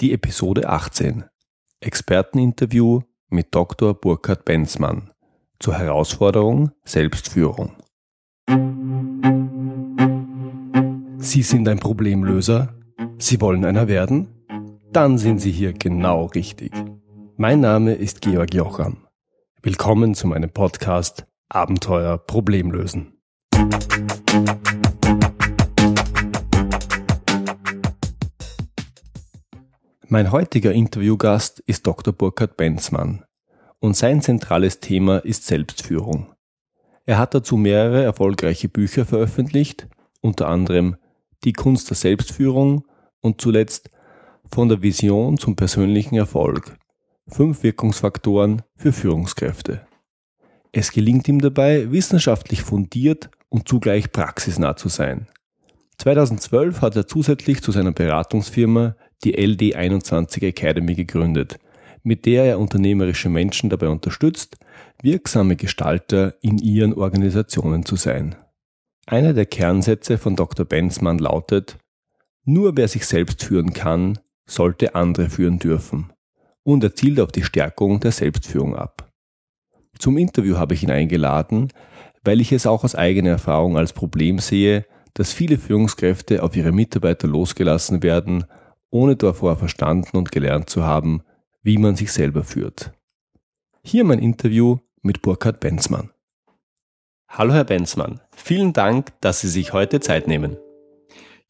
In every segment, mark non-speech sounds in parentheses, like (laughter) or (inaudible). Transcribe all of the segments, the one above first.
Die Episode 18. Experteninterview mit Dr. Burkhard Benzmann zur Herausforderung Selbstführung. Sie sind ein Problemlöser? Sie wollen einer werden? Dann sind Sie hier genau richtig. Mein Name ist Georg Jocham. Willkommen zu meinem Podcast Abenteuer Problemlösen. Mein heutiger Interviewgast ist Dr. Burkhard Benzmann und sein zentrales Thema ist Selbstführung. Er hat dazu mehrere erfolgreiche Bücher veröffentlicht, unter anderem Die Kunst der Selbstführung und zuletzt Von der Vision zum persönlichen Erfolg. Fünf Wirkungsfaktoren für Führungskräfte. Es gelingt ihm dabei, wissenschaftlich fundiert und zugleich praxisnah zu sein. 2012 hat er zusätzlich zu seiner Beratungsfirma die LD21 Academy gegründet, mit der er unternehmerische Menschen dabei unterstützt, wirksame Gestalter in ihren Organisationen zu sein. Einer der Kernsätze von Dr. Benzmann lautet, nur wer sich selbst führen kann, sollte andere führen dürfen. Und er zielt auf die Stärkung der Selbstführung ab. Zum Interview habe ich ihn eingeladen, weil ich es auch aus eigener Erfahrung als Problem sehe, dass viele Führungskräfte auf ihre Mitarbeiter losgelassen werden ohne davor verstanden und gelernt zu haben, wie man sich selber führt. Hier mein Interview mit Burkhard Benzmann. Hallo Herr Benzmann, vielen Dank, dass Sie sich heute Zeit nehmen.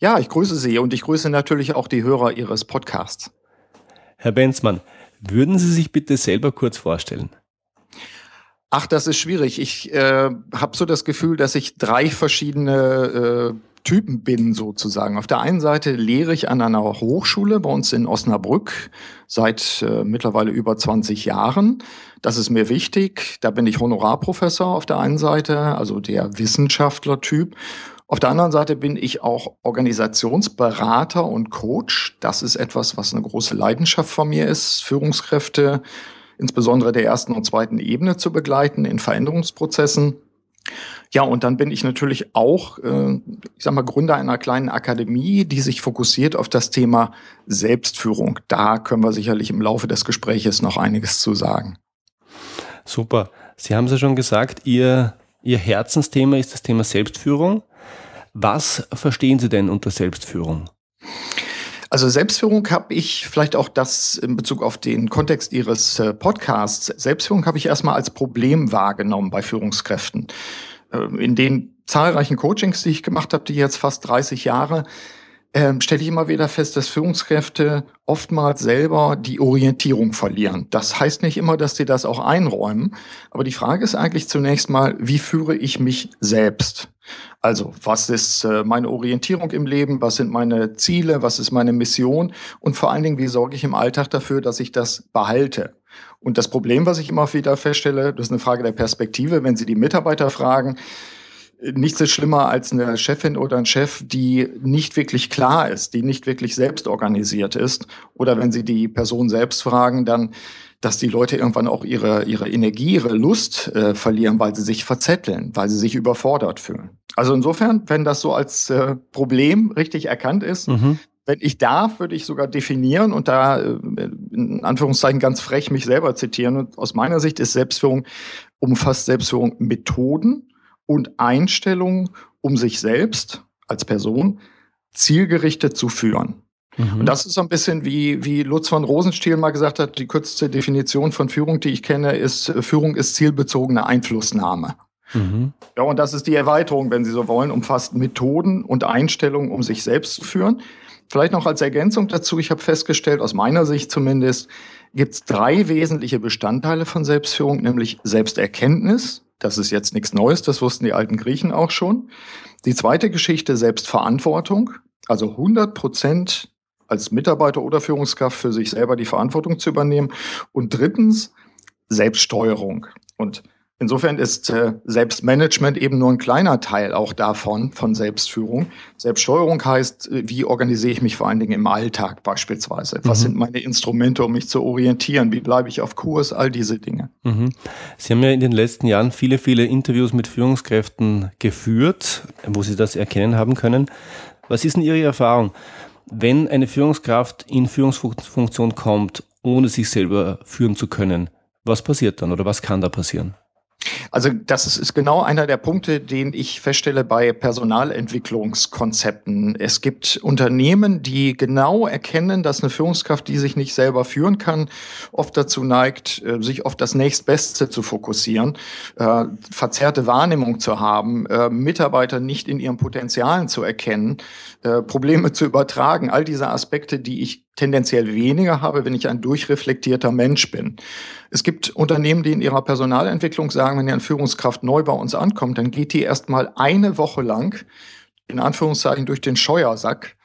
Ja, ich grüße Sie und ich grüße natürlich auch die Hörer Ihres Podcasts. Herr Benzmann, würden Sie sich bitte selber kurz vorstellen? Ach, das ist schwierig. Ich äh, habe so das Gefühl, dass ich drei verschiedene äh, Typen bin sozusagen. Auf der einen Seite lehre ich an einer Hochschule bei uns in Osnabrück seit äh, mittlerweile über 20 Jahren. Das ist mir wichtig. Da bin ich Honorarprofessor auf der einen Seite, also der Wissenschaftler-Typ. Auf der anderen Seite bin ich auch Organisationsberater und Coach. Das ist etwas, was eine große Leidenschaft von mir ist, Führungskräfte insbesondere der ersten und zweiten Ebene zu begleiten in Veränderungsprozessen. Ja, und dann bin ich natürlich auch, äh, ich sag mal, Gründer einer kleinen Akademie, die sich fokussiert auf das Thema Selbstführung. Da können wir sicherlich im Laufe des Gespräches noch einiges zu sagen. Super. Sie haben es ja schon gesagt, Ihr, Ihr Herzensthema ist das Thema Selbstführung. Was verstehen Sie denn unter Selbstführung? Also Selbstführung habe ich vielleicht auch das in Bezug auf den Kontext Ihres äh, Podcasts. Selbstführung habe ich erstmal als Problem wahrgenommen bei Führungskräften. Ähm, in den zahlreichen Coachings, die ich gemacht habe, die jetzt fast 30 Jahre, ähm, stelle ich immer wieder fest, dass Führungskräfte oftmals selber die Orientierung verlieren. Das heißt nicht immer, dass sie das auch einräumen, aber die Frage ist eigentlich zunächst mal, wie führe ich mich selbst? Also, was ist äh, meine Orientierung im Leben? Was sind meine Ziele? Was ist meine Mission? Und vor allen Dingen, wie sorge ich im Alltag dafür, dass ich das behalte? Und das Problem, was ich immer wieder feststelle, das ist eine Frage der Perspektive, wenn Sie die Mitarbeiter fragen, nichts ist schlimmer als eine Chefin oder ein Chef, die nicht wirklich klar ist, die nicht wirklich selbst organisiert ist. Oder wenn Sie die Person selbst fragen, dann, dass die Leute irgendwann auch ihre, ihre Energie, ihre Lust äh, verlieren, weil sie sich verzetteln, weil sie sich überfordert fühlen. Also insofern, wenn das so als äh, Problem richtig erkannt ist, mhm. wenn ich darf, würde ich sogar definieren und da äh, in Anführungszeichen ganz frech mich selber zitieren. Und aus meiner Sicht ist Selbstführung, umfasst Selbstführung Methoden, und Einstellungen, um sich selbst als Person zielgerichtet zu führen. Mhm. Und das ist so ein bisschen wie, wie Lutz von Rosenstiel mal gesagt hat, die kürzeste Definition von Führung, die ich kenne, ist, Führung ist zielbezogene Einflussnahme. Mhm. Ja, und das ist die Erweiterung, wenn Sie so wollen, umfasst Methoden und Einstellungen, um sich selbst zu führen. Vielleicht noch als Ergänzung dazu, ich habe festgestellt, aus meiner Sicht zumindest, gibt es drei wesentliche Bestandteile von Selbstführung, nämlich Selbsterkenntnis, das ist jetzt nichts Neues, das wussten die alten Griechen auch schon. Die zweite Geschichte, Selbstverantwortung, also 100 Prozent als Mitarbeiter oder Führungskraft für sich selber die Verantwortung zu übernehmen. Und drittens, Selbststeuerung. Und Insofern ist äh, Selbstmanagement eben nur ein kleiner Teil auch davon, von Selbstführung. Selbststeuerung heißt, äh, wie organisiere ich mich vor allen Dingen im Alltag beispielsweise? Was mhm. sind meine Instrumente, um mich zu orientieren? Wie bleibe ich auf Kurs? All diese Dinge. Mhm. Sie haben ja in den letzten Jahren viele, viele Interviews mit Führungskräften geführt, wo Sie das erkennen haben können. Was ist denn Ihre Erfahrung? wenn eine Führungskraft in Führungsfunktion kommt, ohne sich selber führen zu können, was passiert dann oder was kann da passieren? Also das ist genau einer der Punkte, den ich feststelle bei Personalentwicklungskonzepten. Es gibt Unternehmen, die genau erkennen, dass eine Führungskraft, die sich nicht selber führen kann, oft dazu neigt, äh, sich auf das nächstbeste zu fokussieren, äh, verzerrte Wahrnehmung zu haben, äh, Mitarbeiter nicht in ihren Potenzialen zu erkennen, Probleme zu übertragen, all diese Aspekte, die ich tendenziell weniger habe, wenn ich ein durchreflektierter Mensch bin. Es gibt Unternehmen, die in ihrer Personalentwicklung sagen, wenn eine Führungskraft neu bei uns ankommt, dann geht die erst mal eine Woche lang in Anführungszeichen durch den Scheuersack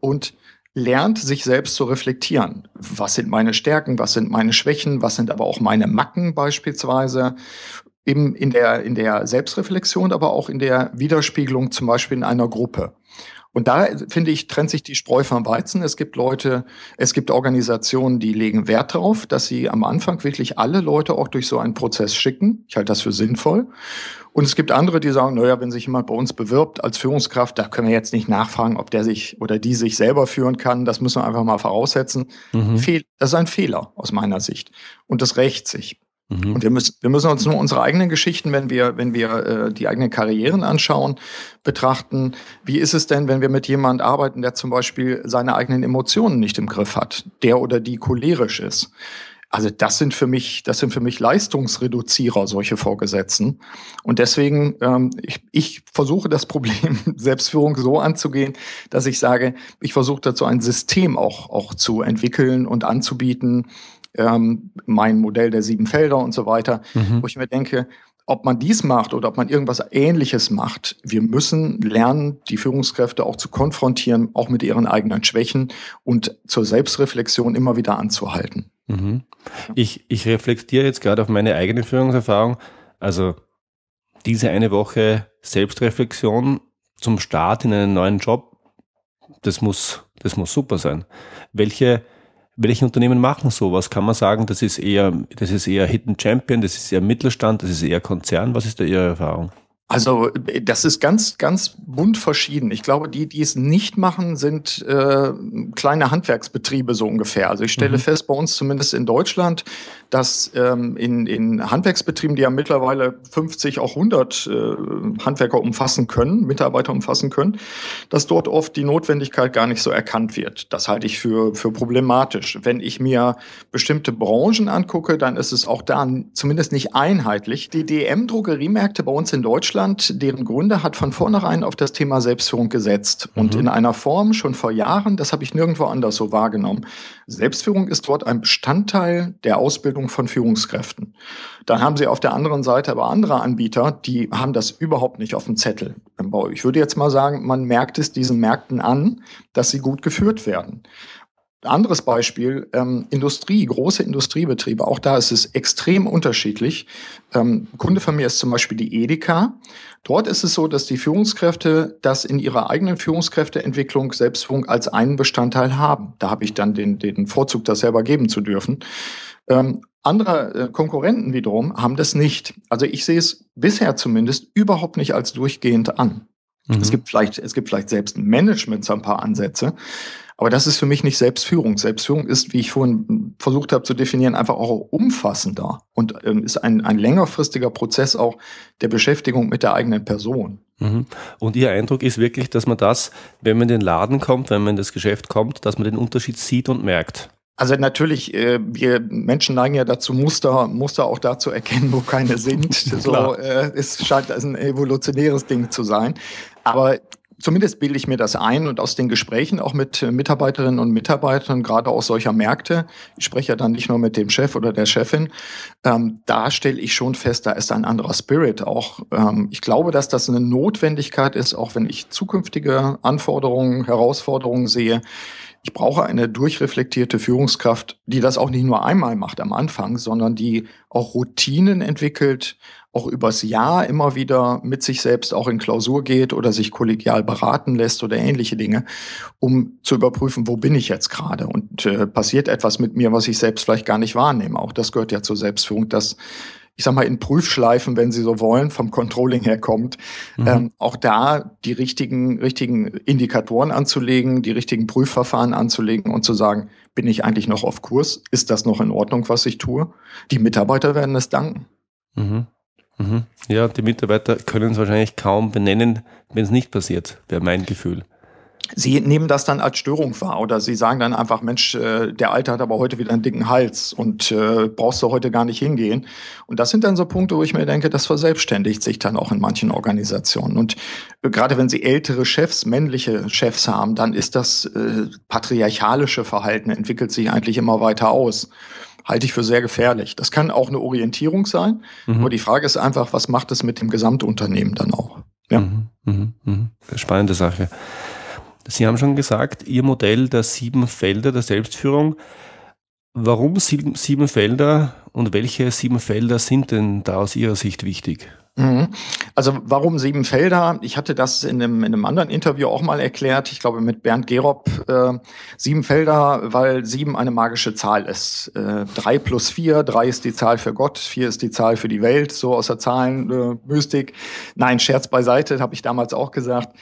und lernt, sich selbst zu reflektieren. Was sind meine Stärken, was sind meine Schwächen, was sind aber auch meine Macken beispielsweise. Eben in der, in der Selbstreflexion, aber auch in der Widerspiegelung zum Beispiel in einer Gruppe. Und da, finde ich, trennt sich die Spreu vom Weizen. Es gibt Leute, es gibt Organisationen, die legen Wert darauf, dass sie am Anfang wirklich alle Leute auch durch so einen Prozess schicken. Ich halte das für sinnvoll. Und es gibt andere, die sagen, naja, wenn sich jemand bei uns bewirbt als Führungskraft, da können wir jetzt nicht nachfragen, ob der sich oder die sich selber führen kann. Das müssen wir einfach mal voraussetzen. Mhm. Das ist ein Fehler aus meiner Sicht. Und das rächt sich. Mhm. Und wir müssen, wir müssen uns nur unsere eigenen Geschichten, wenn wir, wenn wir äh, die eigenen Karrieren anschauen, betrachten. Wie ist es denn, wenn wir mit jemand arbeiten, der zum Beispiel seine eigenen Emotionen nicht im Griff hat, der oder die cholerisch ist? Also das sind für mich, das sind für mich Leistungsreduzierer, solche Vorgesetzten. Und deswegen, ähm, ich, ich versuche das Problem (laughs) Selbstführung so anzugehen, dass ich sage, ich versuche dazu ein System auch, auch zu entwickeln und anzubieten, ähm, mein Modell der sieben Felder und so weiter, mhm. wo ich mir denke, ob man dies macht oder ob man irgendwas Ähnliches macht, wir müssen lernen, die Führungskräfte auch zu konfrontieren, auch mit ihren eigenen Schwächen und zur Selbstreflexion immer wieder anzuhalten. Mhm. Ich, ich reflektiere jetzt gerade auf meine eigene Führungserfahrung. Also diese eine Woche Selbstreflexion zum Start in einen neuen Job, das muss, das muss super sein. Welche welche Unternehmen machen sowas? Kann man sagen, das ist eher, das ist eher Hidden Champion, das ist eher Mittelstand, das ist eher Konzern? Was ist da Ihre Erfahrung? Also das ist ganz, ganz bunt verschieden. Ich glaube, die, die es nicht machen, sind äh, kleine Handwerksbetriebe so ungefähr. Also ich stelle mhm. fest, bei uns zumindest in Deutschland, dass ähm, in, in Handwerksbetrieben, die ja mittlerweile 50, auch 100 äh, Handwerker umfassen können, Mitarbeiter umfassen können, dass dort oft die Notwendigkeit gar nicht so erkannt wird. Das halte ich für, für problematisch. Wenn ich mir bestimmte Branchen angucke, dann ist es auch da zumindest nicht einheitlich. Die DM-Drogeriemärkte bei uns in Deutschland Deutschland, deren Gründer hat von vornherein auf das Thema Selbstführung gesetzt. Und mhm. in einer Form schon vor Jahren, das habe ich nirgendwo anders so wahrgenommen. Selbstführung ist dort ein Bestandteil der Ausbildung von Führungskräften. Dann haben sie auf der anderen Seite aber andere Anbieter, die haben das überhaupt nicht auf dem Zettel. Ich würde jetzt mal sagen, man merkt es diesen Märkten an, dass sie gut geführt werden. Anderes Beispiel, ähm, Industrie, große Industriebetriebe, auch da ist es extrem unterschiedlich. Ähm, Kunde von mir ist zum Beispiel die Edeka. Dort ist es so, dass die Führungskräfte das in ihrer eigenen Führungskräfteentwicklung Selbstführung als einen Bestandteil haben. Da habe ich dann den, den Vorzug, das selber geben zu dürfen. Ähm, andere äh, Konkurrenten wiederum haben das nicht. Also ich sehe es bisher zumindest überhaupt nicht als durchgehend an. Mhm. Es gibt vielleicht, es gibt vielleicht selbst ein Management so ein paar Ansätze. Aber das ist für mich nicht Selbstführung. Selbstführung ist, wie ich vorhin versucht habe zu definieren, einfach auch umfassender und ähm, ist ein, ein längerfristiger Prozess auch der Beschäftigung mit der eigenen Person. Mhm. Und Ihr Eindruck ist wirklich, dass man das, wenn man in den Laden kommt, wenn man in das Geschäft kommt, dass man den Unterschied sieht und merkt. Also natürlich, äh, wir Menschen neigen ja dazu, Muster, Muster auch da zu erkennen, wo keine sind. (laughs) so, äh, es scheint ein evolutionäres Ding zu sein. Aber Zumindest bilde ich mir das ein und aus den Gesprächen auch mit Mitarbeiterinnen und Mitarbeitern, gerade aus solcher Märkte, ich spreche ja dann nicht nur mit dem Chef oder der Chefin, ähm, da stelle ich schon fest, da ist ein anderer Spirit auch. Ähm, ich glaube, dass das eine Notwendigkeit ist, auch wenn ich zukünftige Anforderungen, Herausforderungen sehe, ich brauche eine durchreflektierte Führungskraft, die das auch nicht nur einmal macht am Anfang, sondern die auch Routinen entwickelt, auch übers Jahr immer wieder mit sich selbst auch in Klausur geht oder sich kollegial beraten lässt oder ähnliche Dinge, um zu überprüfen, wo bin ich jetzt gerade und äh, passiert etwas mit mir, was ich selbst vielleicht gar nicht wahrnehme. Auch das gehört ja zur Selbstführung, dass ich sag mal, in Prüfschleifen, wenn Sie so wollen, vom Controlling her kommt, mhm. ähm, auch da die richtigen, richtigen Indikatoren anzulegen, die richtigen Prüfverfahren anzulegen und zu sagen, bin ich eigentlich noch auf Kurs? Ist das noch in Ordnung, was ich tue? Die Mitarbeiter werden es danken. Mhm. Mhm. Ja, die Mitarbeiter können es wahrscheinlich kaum benennen, wenn es nicht passiert, wäre mein Gefühl. Sie nehmen das dann als Störung wahr oder Sie sagen dann einfach, Mensch, äh, der Alte hat aber heute wieder einen dicken Hals und äh, brauchst du heute gar nicht hingehen. Und das sind dann so Punkte, wo ich mir denke, das verselbstständigt sich dann auch in manchen Organisationen. Und äh, gerade wenn Sie ältere Chefs, männliche Chefs haben, dann ist das äh, patriarchalische Verhalten entwickelt sich eigentlich immer weiter aus halte ich für sehr gefährlich. Das kann auch eine Orientierung sein, mhm. aber die Frage ist einfach, was macht es mit dem Gesamtunternehmen dann auch? Ja. Mhm, mh, mh. Spannende Sache. Sie haben schon gesagt, Ihr Modell der sieben Felder der Selbstführung. Warum sieben Felder und welche sieben Felder sind denn da aus Ihrer Sicht wichtig? Mhm. Also warum sieben Felder? Ich hatte das in einem, in einem anderen Interview auch mal erklärt, ich glaube mit Bernd Gerob. Äh, sieben Felder, weil sieben eine magische Zahl ist. Äh, drei plus vier, drei ist die Zahl für Gott, vier ist die Zahl für die Welt, so aus der Zahlenmystik. Äh, Nein, Scherz beiseite, habe ich damals auch gesagt.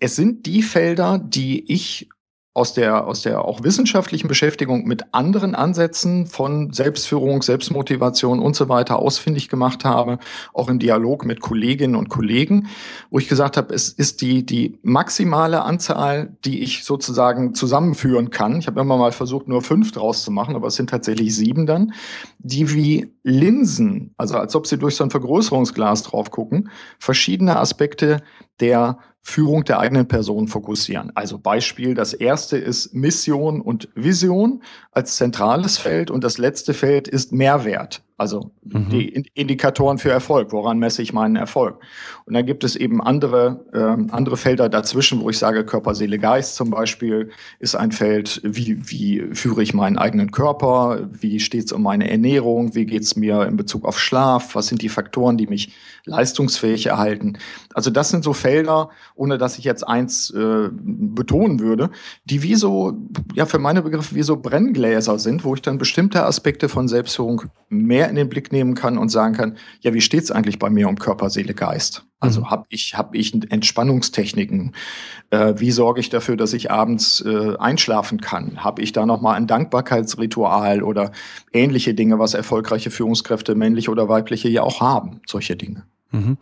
Es sind die Felder, die ich aus der, aus der auch wissenschaftlichen Beschäftigung mit anderen Ansätzen von Selbstführung, Selbstmotivation und so weiter ausfindig gemacht habe, auch im Dialog mit Kolleginnen und Kollegen, wo ich gesagt habe, es ist die, die maximale Anzahl, die ich sozusagen zusammenführen kann. Ich habe immer mal versucht, nur fünf draus zu machen, aber es sind tatsächlich sieben dann, die wie Linsen, also als ob sie durch so ein Vergrößerungsglas drauf gucken, verschiedene Aspekte der Führung der eigenen Person fokussieren. Also Beispiel, das erste ist Mission und Vision als zentrales Feld und das letzte Feld ist Mehrwert. Also mhm. die Indikatoren für Erfolg, woran messe ich meinen Erfolg? Und dann gibt es eben andere, äh, andere Felder dazwischen, wo ich sage, Körper, Seele, Geist zum Beispiel ist ein Feld, wie, wie führe ich meinen eigenen Körper, wie steht es um meine Ernährung, wie geht es mir in Bezug auf Schlaf, was sind die Faktoren, die mich leistungsfähig erhalten. Also das sind so Felder, ohne dass ich jetzt eins äh, betonen würde, die wie so, ja für meine Begriffe wie so Brenngläser sind, wo ich dann bestimmte Aspekte von Selbstführung mehr in den Blick nehmen kann und sagen kann, ja, wie steht's eigentlich bei mir um Körper, Seele, Geist? Also mhm. habe ich, hab ich Entspannungstechniken? Äh, wie sorge ich dafür, dass ich abends äh, einschlafen kann? Habe ich da nochmal ein Dankbarkeitsritual oder ähnliche Dinge, was erfolgreiche Führungskräfte, männliche oder weibliche, ja auch haben? Solche Dinge. Mhm.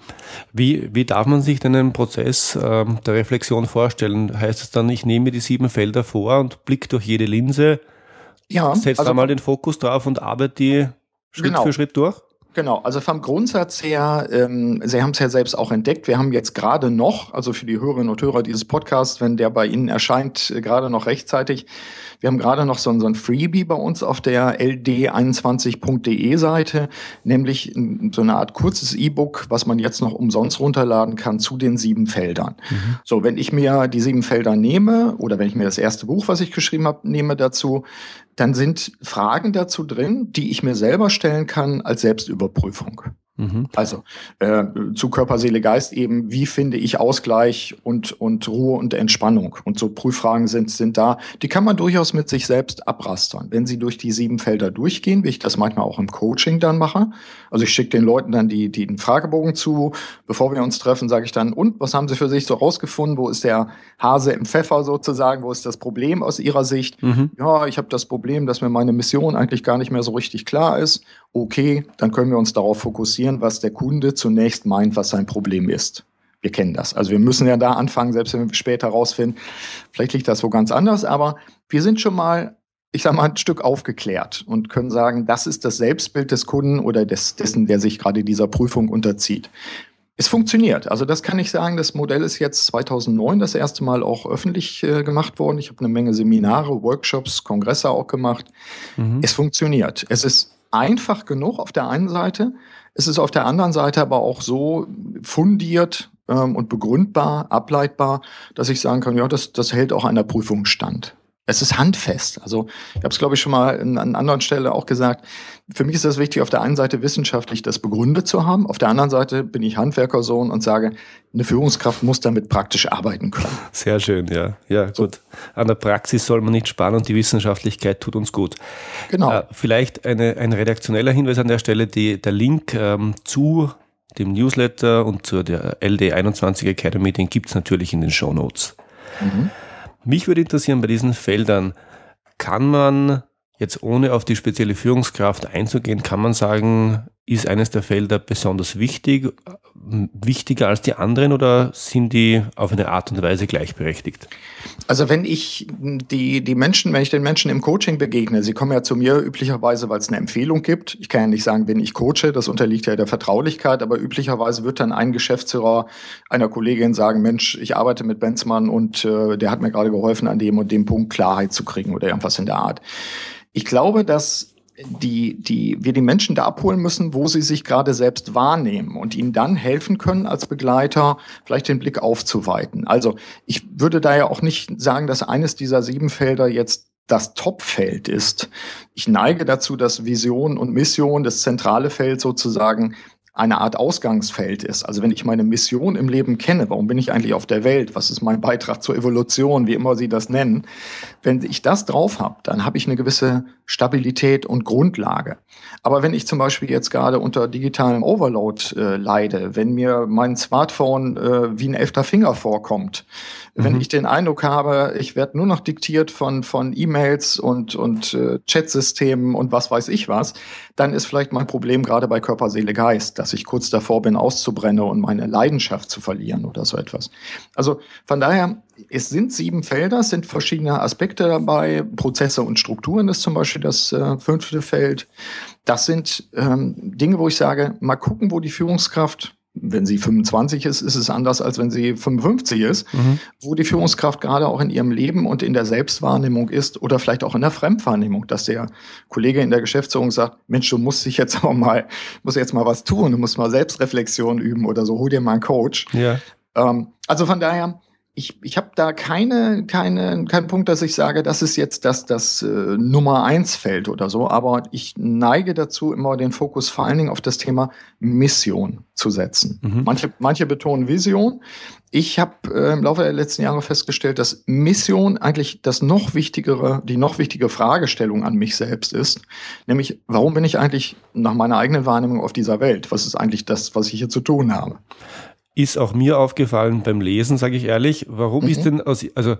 Wie, wie darf man sich denn einen Prozess ähm, der Reflexion vorstellen? Heißt es dann, ich nehme die sieben Felder vor und blicke durch jede Linse, ja, setze also, da mal den Fokus drauf und arbeite die Schritt genau. für Schritt durch? Genau, also vom Grundsatz her, ähm, Sie haben es ja selbst auch entdeckt, wir haben jetzt gerade noch, also für die Hörerinnen und Hörer dieses Podcasts, wenn der bei Ihnen erscheint, äh, gerade noch rechtzeitig, wir haben gerade noch so, so ein Freebie bei uns auf der ld21.de Seite, nämlich so eine Art kurzes E-Book, was man jetzt noch umsonst runterladen kann zu den sieben Feldern. Mhm. So, wenn ich mir die sieben Felder nehme oder wenn ich mir das erste Buch, was ich geschrieben habe, nehme dazu, dann sind Fragen dazu drin, die ich mir selber stellen kann als Selbstüberprüfung. Mhm. Also äh, zu Körper, Seele, Geist eben, wie finde ich Ausgleich und, und Ruhe und Entspannung? Und so Prüffragen sind, sind da, die kann man durchaus mit sich selbst abrastern. Wenn sie durch die sieben Felder durchgehen, wie ich das manchmal auch im Coaching dann mache. Also ich schicke den Leuten dann die, die den Fragebogen zu. Bevor wir uns treffen, sage ich dann, und was haben sie für sich so rausgefunden? Wo ist der Hase im Pfeffer sozusagen? Wo ist das Problem aus ihrer Sicht? Mhm. Ja, ich habe das Problem, dass mir meine Mission eigentlich gar nicht mehr so richtig klar ist okay, dann können wir uns darauf fokussieren, was der Kunde zunächst meint, was sein Problem ist. Wir kennen das. Also wir müssen ja da anfangen, selbst wenn wir später rausfinden, vielleicht liegt das wo ganz anders, aber wir sind schon mal, ich sag mal, ein Stück aufgeklärt und können sagen, das ist das Selbstbild des Kunden oder des, dessen, der sich gerade dieser Prüfung unterzieht. Es funktioniert. Also das kann ich sagen. Das Modell ist jetzt 2009 das erste Mal auch öffentlich äh, gemacht worden. Ich habe eine Menge Seminare, Workshops, Kongresse auch gemacht. Mhm. Es funktioniert. Es ist einfach genug auf der einen Seite. Es ist auf der anderen Seite aber auch so fundiert ähm, und begründbar, ableitbar, dass ich sagen kann, ja, das, das hält auch einer Prüfung stand. Es ist handfest. Also ich habe es, glaube ich, schon mal an, an anderen Stelle auch gesagt. Für mich ist das wichtig, auf der einen Seite wissenschaftlich das begründet zu haben. Auf der anderen Seite bin ich Handwerkersohn und sage, eine Führungskraft muss damit praktisch arbeiten können. Sehr schön, ja. Ja, so. gut. An der Praxis soll man nicht sparen und die Wissenschaftlichkeit tut uns gut. Genau. Äh, vielleicht eine, ein redaktioneller Hinweis an der Stelle. Die, der Link ähm, zu dem Newsletter und zu der LD21 Academy, den gibt's natürlich in den Show Notes. Mhm. Mich würde interessieren bei diesen Feldern, kann man jetzt ohne auf die spezielle Führungskraft einzugehen, kann man sagen, ist eines der Felder besonders wichtig, wichtiger als die anderen oder sind die auf eine Art und Weise gleichberechtigt? Also wenn ich die, die Menschen, wenn ich den Menschen im Coaching begegne, sie kommen ja zu mir üblicherweise, weil es eine Empfehlung gibt. Ich kann ja nicht sagen, wenn ich coache, das unterliegt ja der Vertraulichkeit, aber üblicherweise wird dann ein Geschäftsführer einer Kollegin sagen, Mensch, ich arbeite mit Benzmann und äh, der hat mir gerade geholfen, an dem und dem Punkt Klarheit zu kriegen oder irgendwas in der Art. Ich glaube, dass die, die, wir die Menschen da abholen müssen, wo sie sich gerade selbst wahrnehmen und ihnen dann helfen können, als Begleiter vielleicht den Blick aufzuweiten. Also ich würde da ja auch nicht sagen, dass eines dieser sieben Felder jetzt das Topfeld ist. Ich neige dazu, dass Vision und Mission, das zentrale Feld sozusagen, eine Art Ausgangsfeld ist. Also wenn ich meine Mission im Leben kenne, warum bin ich eigentlich auf der Welt, was ist mein Beitrag zur Evolution, wie immer Sie das nennen, wenn ich das drauf habe, dann habe ich eine gewisse Stabilität und Grundlage. Aber wenn ich zum Beispiel jetzt gerade unter digitalem Overload äh, leide, wenn mir mein Smartphone äh, wie ein elfter Finger vorkommt, mhm. wenn ich den Eindruck habe, ich werde nur noch diktiert von, von E-Mails und, und äh, Chatsystemen und was weiß ich was, dann ist vielleicht mein Problem gerade bei Körper, Seele, Geist, dass ich kurz davor bin, auszubrennen und meine Leidenschaft zu verlieren oder so etwas. Also von daher, es sind sieben Felder, es sind verschiedene Aspekte dabei. Prozesse und Strukturen ist zum Beispiel das äh, fünfte Feld. Das sind ähm, Dinge, wo ich sage, mal gucken, wo die Führungskraft wenn sie 25 ist, ist es anders, als wenn sie 55 ist, mhm. wo die Führungskraft gerade auch in ihrem Leben und in der Selbstwahrnehmung ist oder vielleicht auch in der Fremdwahrnehmung, dass der Kollege in der Geschäftsführung sagt, Mensch, du musst dich jetzt (laughs) auch mal, musst jetzt mal was tun, du musst mal Selbstreflexion üben oder so, hol dir mal einen Coach. Ja. Ähm, also von daher, ich, ich habe da keine, keine, keinen Punkt, dass ich sage, das ist jetzt das, das äh, Nummer eins Feld oder so, aber ich neige dazu, immer den Fokus vor allen Dingen auf das Thema Mission zu setzen. Mhm. Manche, manche betonen Vision. Ich habe äh, im Laufe der letzten Jahre festgestellt, dass Mission eigentlich das noch wichtigere, die noch wichtige Fragestellung an mich selbst ist, nämlich warum bin ich eigentlich nach meiner eigenen Wahrnehmung auf dieser Welt? Was ist eigentlich das, was ich hier zu tun habe? Ist auch mir aufgefallen beim Lesen, sage ich ehrlich. Warum mhm. ist denn, aus, also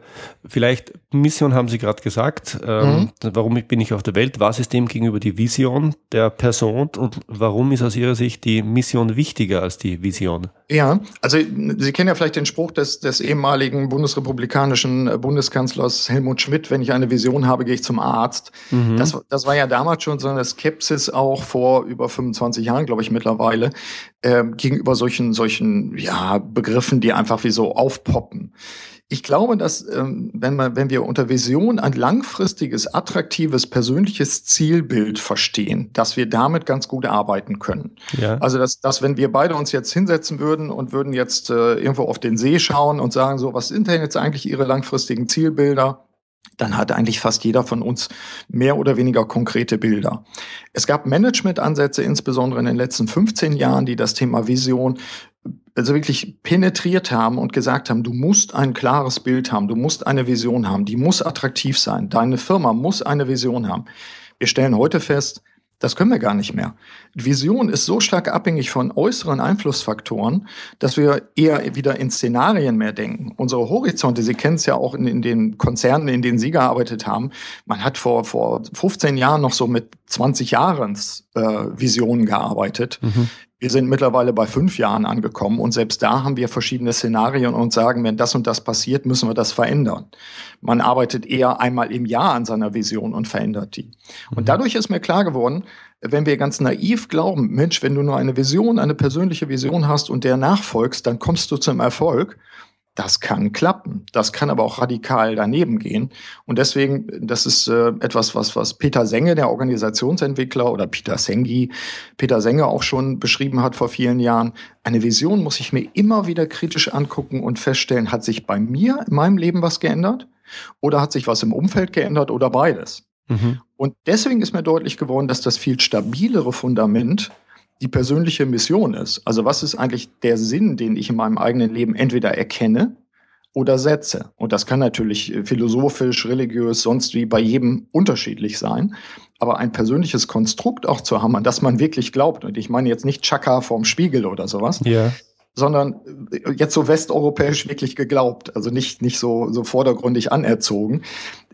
vielleicht Mission haben Sie gerade gesagt, ähm, mhm. warum bin ich auf der Welt? Was ist dem gegenüber die Vision der Person und warum ist aus Ihrer Sicht die Mission wichtiger als die Vision? Ja, also Sie kennen ja vielleicht den Spruch des, des ehemaligen bundesrepublikanischen äh, Bundeskanzlers Helmut Schmidt, wenn ich eine Vision habe, gehe ich zum Arzt. Mhm. Das, das war ja damals schon so eine Skepsis auch vor über 25 Jahren, glaube ich, mittlerweile, äh, gegenüber solchen, solchen ja, Begriffen, die einfach wie so aufpoppen. Ich glaube, dass ähm, wenn man, wenn wir unter Vision ein langfristiges, attraktives, persönliches Zielbild verstehen, dass wir damit ganz gut arbeiten können. Ja. Also dass, dass wenn wir beide uns jetzt hinsetzen würden und würden jetzt äh, irgendwo auf den See schauen und sagen so, was sind denn jetzt eigentlich Ihre langfristigen Zielbilder? Dann hat eigentlich fast jeder von uns mehr oder weniger konkrete Bilder. Es gab Management-Ansätze, insbesondere in den letzten 15 Jahren, die das Thema Vision also wirklich penetriert haben und gesagt haben, du musst ein klares Bild haben, du musst eine Vision haben, die muss attraktiv sein, deine Firma muss eine Vision haben. Wir stellen heute fest, das können wir gar nicht mehr. Vision ist so stark abhängig von äußeren Einflussfaktoren, dass wir eher wieder in Szenarien mehr denken. Unsere Horizonte, Sie kennen es ja auch in, in, den Konzernen, in denen Sie gearbeitet haben. Man hat vor, vor 15 Jahren noch so mit 20 Jahren äh, Visionen gearbeitet. Mhm. Wir sind mittlerweile bei fünf Jahren angekommen und selbst da haben wir verschiedene Szenarien und sagen, wenn das und das passiert, müssen wir das verändern. Man arbeitet eher einmal im Jahr an seiner Vision und verändert die. Und mhm. dadurch ist mir klar geworden, wenn wir ganz naiv glauben, Mensch, wenn du nur eine Vision, eine persönliche Vision hast und der nachfolgst, dann kommst du zum Erfolg. Das kann klappen. Das kann aber auch radikal daneben gehen. Und deswegen, das ist äh, etwas, was, was Peter Senge, der Organisationsentwickler, oder Peter Sengi, Peter Senge auch schon beschrieben hat vor vielen Jahren. Eine Vision muss ich mir immer wieder kritisch angucken und feststellen, hat sich bei mir in meinem Leben was geändert? oder hat sich was im Umfeld geändert oder beides. Mhm. Und deswegen ist mir deutlich geworden, dass das viel stabilere Fundament die persönliche Mission ist. Also was ist eigentlich der Sinn, den ich in meinem eigenen Leben entweder erkenne oder setze? Und das kann natürlich äh, philosophisch, religiös, sonst wie bei jedem unterschiedlich sein. Aber ein persönliches Konstrukt auch zu haben, an das man wirklich glaubt. Und ich meine jetzt nicht Chaka vorm Spiegel oder sowas. Ja sondern äh, jetzt so westeuropäisch wirklich geglaubt, also nicht, nicht so, so vordergründig anerzogen.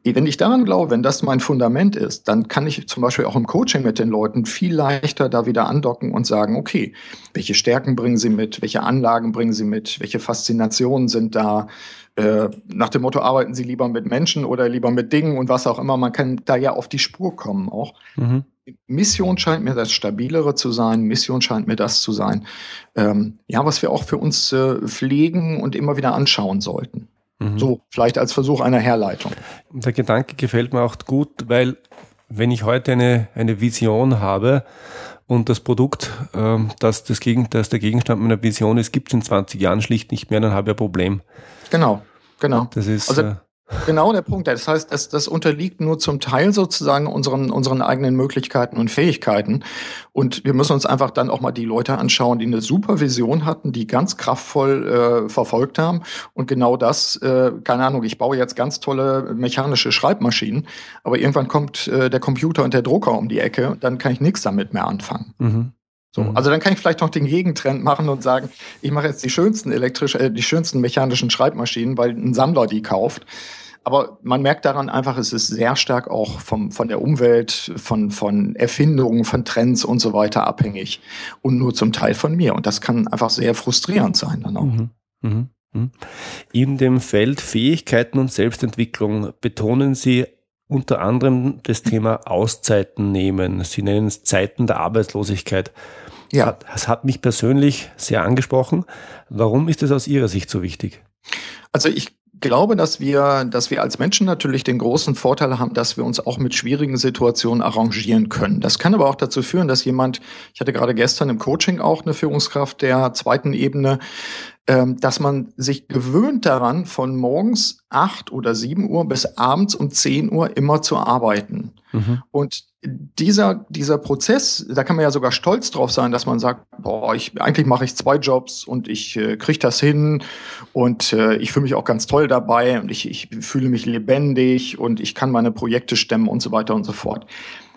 Wenn ich daran glaube, wenn das mein Fundament ist, dann kann ich zum Beispiel auch im Coaching mit den Leuten viel leichter da wieder andocken und sagen, okay, welche Stärken bringen sie mit, welche Anlagen bringen sie mit, welche Faszinationen sind da, äh, nach dem Motto, arbeiten sie lieber mit Menschen oder lieber mit Dingen und was auch immer. Man kann da ja auf die Spur kommen auch. Mhm. Mission scheint mir das Stabilere zu sein. Mission scheint mir das zu sein. Ähm, ja, was wir auch für uns äh, pflegen und immer wieder anschauen sollten. Mhm. So, vielleicht als Versuch einer Herleitung. Der Gedanke gefällt mir auch gut, weil wenn ich heute eine, eine Vision habe und das Produkt, ähm, das, das, Gegen, das der Gegenstand meiner Vision ist, gibt es in 20 Jahren schlicht nicht mehr, dann habe ich ein Problem. Genau, genau. Das ist, also, äh, Genau der Punkt. Das heißt, das, das unterliegt nur zum Teil sozusagen unseren, unseren eigenen Möglichkeiten und Fähigkeiten. Und wir müssen uns einfach dann auch mal die Leute anschauen, die eine Supervision hatten, die ganz kraftvoll äh, verfolgt haben. Und genau das, äh, keine Ahnung, ich baue jetzt ganz tolle mechanische Schreibmaschinen, aber irgendwann kommt äh, der Computer und der Drucker um die Ecke, dann kann ich nichts damit mehr anfangen. Mhm. So, mhm. also dann kann ich vielleicht noch den Gegentrend machen und sagen, ich mache jetzt die schönsten elektrisch, äh, die schönsten mechanischen Schreibmaschinen, weil ein Sammler die kauft. Aber man merkt daran einfach, es ist sehr stark auch vom, von der Umwelt, von, von Erfindungen, von Trends und so weiter abhängig und nur zum Teil von mir. Und das kann einfach sehr frustrierend sein dann auch. Mhm. Mhm. mhm. In dem Feld Fähigkeiten und Selbstentwicklung betonen Sie unter anderem das Thema Auszeiten nehmen. Sie nennen es Zeiten der Arbeitslosigkeit. Ja. Das hat mich persönlich sehr angesprochen. Warum ist es aus Ihrer Sicht so wichtig? Also ich glaube, dass wir, dass wir als Menschen natürlich den großen Vorteil haben, dass wir uns auch mit schwierigen Situationen arrangieren können. Das kann aber auch dazu führen, dass jemand, ich hatte gerade gestern im Coaching auch eine Führungskraft der zweiten Ebene, ähm, dass man sich gewöhnt daran, von morgens acht oder sieben Uhr bis abends um zehn Uhr immer zu arbeiten. Mhm. Und dieser, dieser Prozess, da kann man ja sogar stolz drauf sein, dass man sagt, boah, ich, eigentlich mache ich zwei Jobs und ich äh, kriege das hin und äh, ich fühle mich auch ganz toll dabei und ich, ich fühle mich lebendig und ich kann meine Projekte stemmen und so weiter und so fort.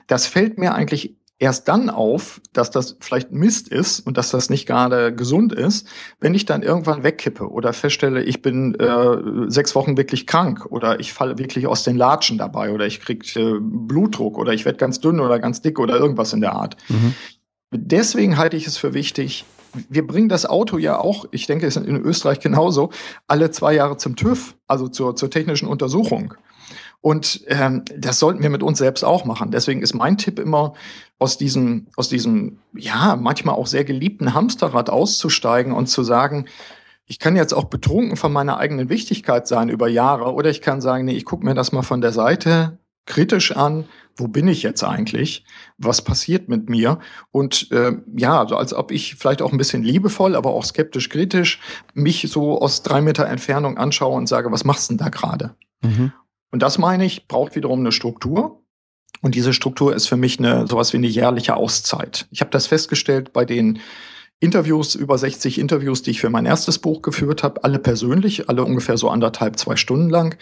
Das fällt mir eigentlich erst dann auf, dass das vielleicht Mist ist und dass das nicht gerade gesund ist, wenn ich dann irgendwann wegkippe oder feststelle, ich bin äh, sechs Wochen wirklich krank oder ich falle wirklich aus den Latschen dabei oder ich krieg äh, Blutdruck oder ich werde ganz dünn oder ganz dick oder irgendwas in der Art. Mhm. Deswegen halte ich es für wichtig, wir bringen das Auto ja auch, ich denke, es ist in Österreich genauso, alle zwei Jahre zum TÜV, also zur, zur technischen Untersuchung. Und ähm, das sollten wir mit uns selbst auch machen. Deswegen ist mein Tipp immer, aus diesem, aus diesem, ja, manchmal auch sehr geliebten Hamsterrad auszusteigen und zu sagen, ich kann jetzt auch betrunken von meiner eigenen Wichtigkeit sein über Jahre oder ich kann sagen, nee, ich gucke mir das mal von der Seite kritisch an, wo bin ich jetzt eigentlich? Was passiert mit mir? Und äh, ja, so als ob ich vielleicht auch ein bisschen liebevoll, aber auch skeptisch kritisch mich so aus drei Meter Entfernung anschaue und sage, was machst du denn da gerade? Mhm. Und das meine ich, braucht wiederum eine Struktur. Und diese Struktur ist für mich eine sowas wie eine jährliche Auszeit. Ich habe das festgestellt bei den Interviews, über 60 Interviews, die ich für mein erstes Buch geführt habe, alle persönlich, alle ungefähr so anderthalb, zwei Stunden lang,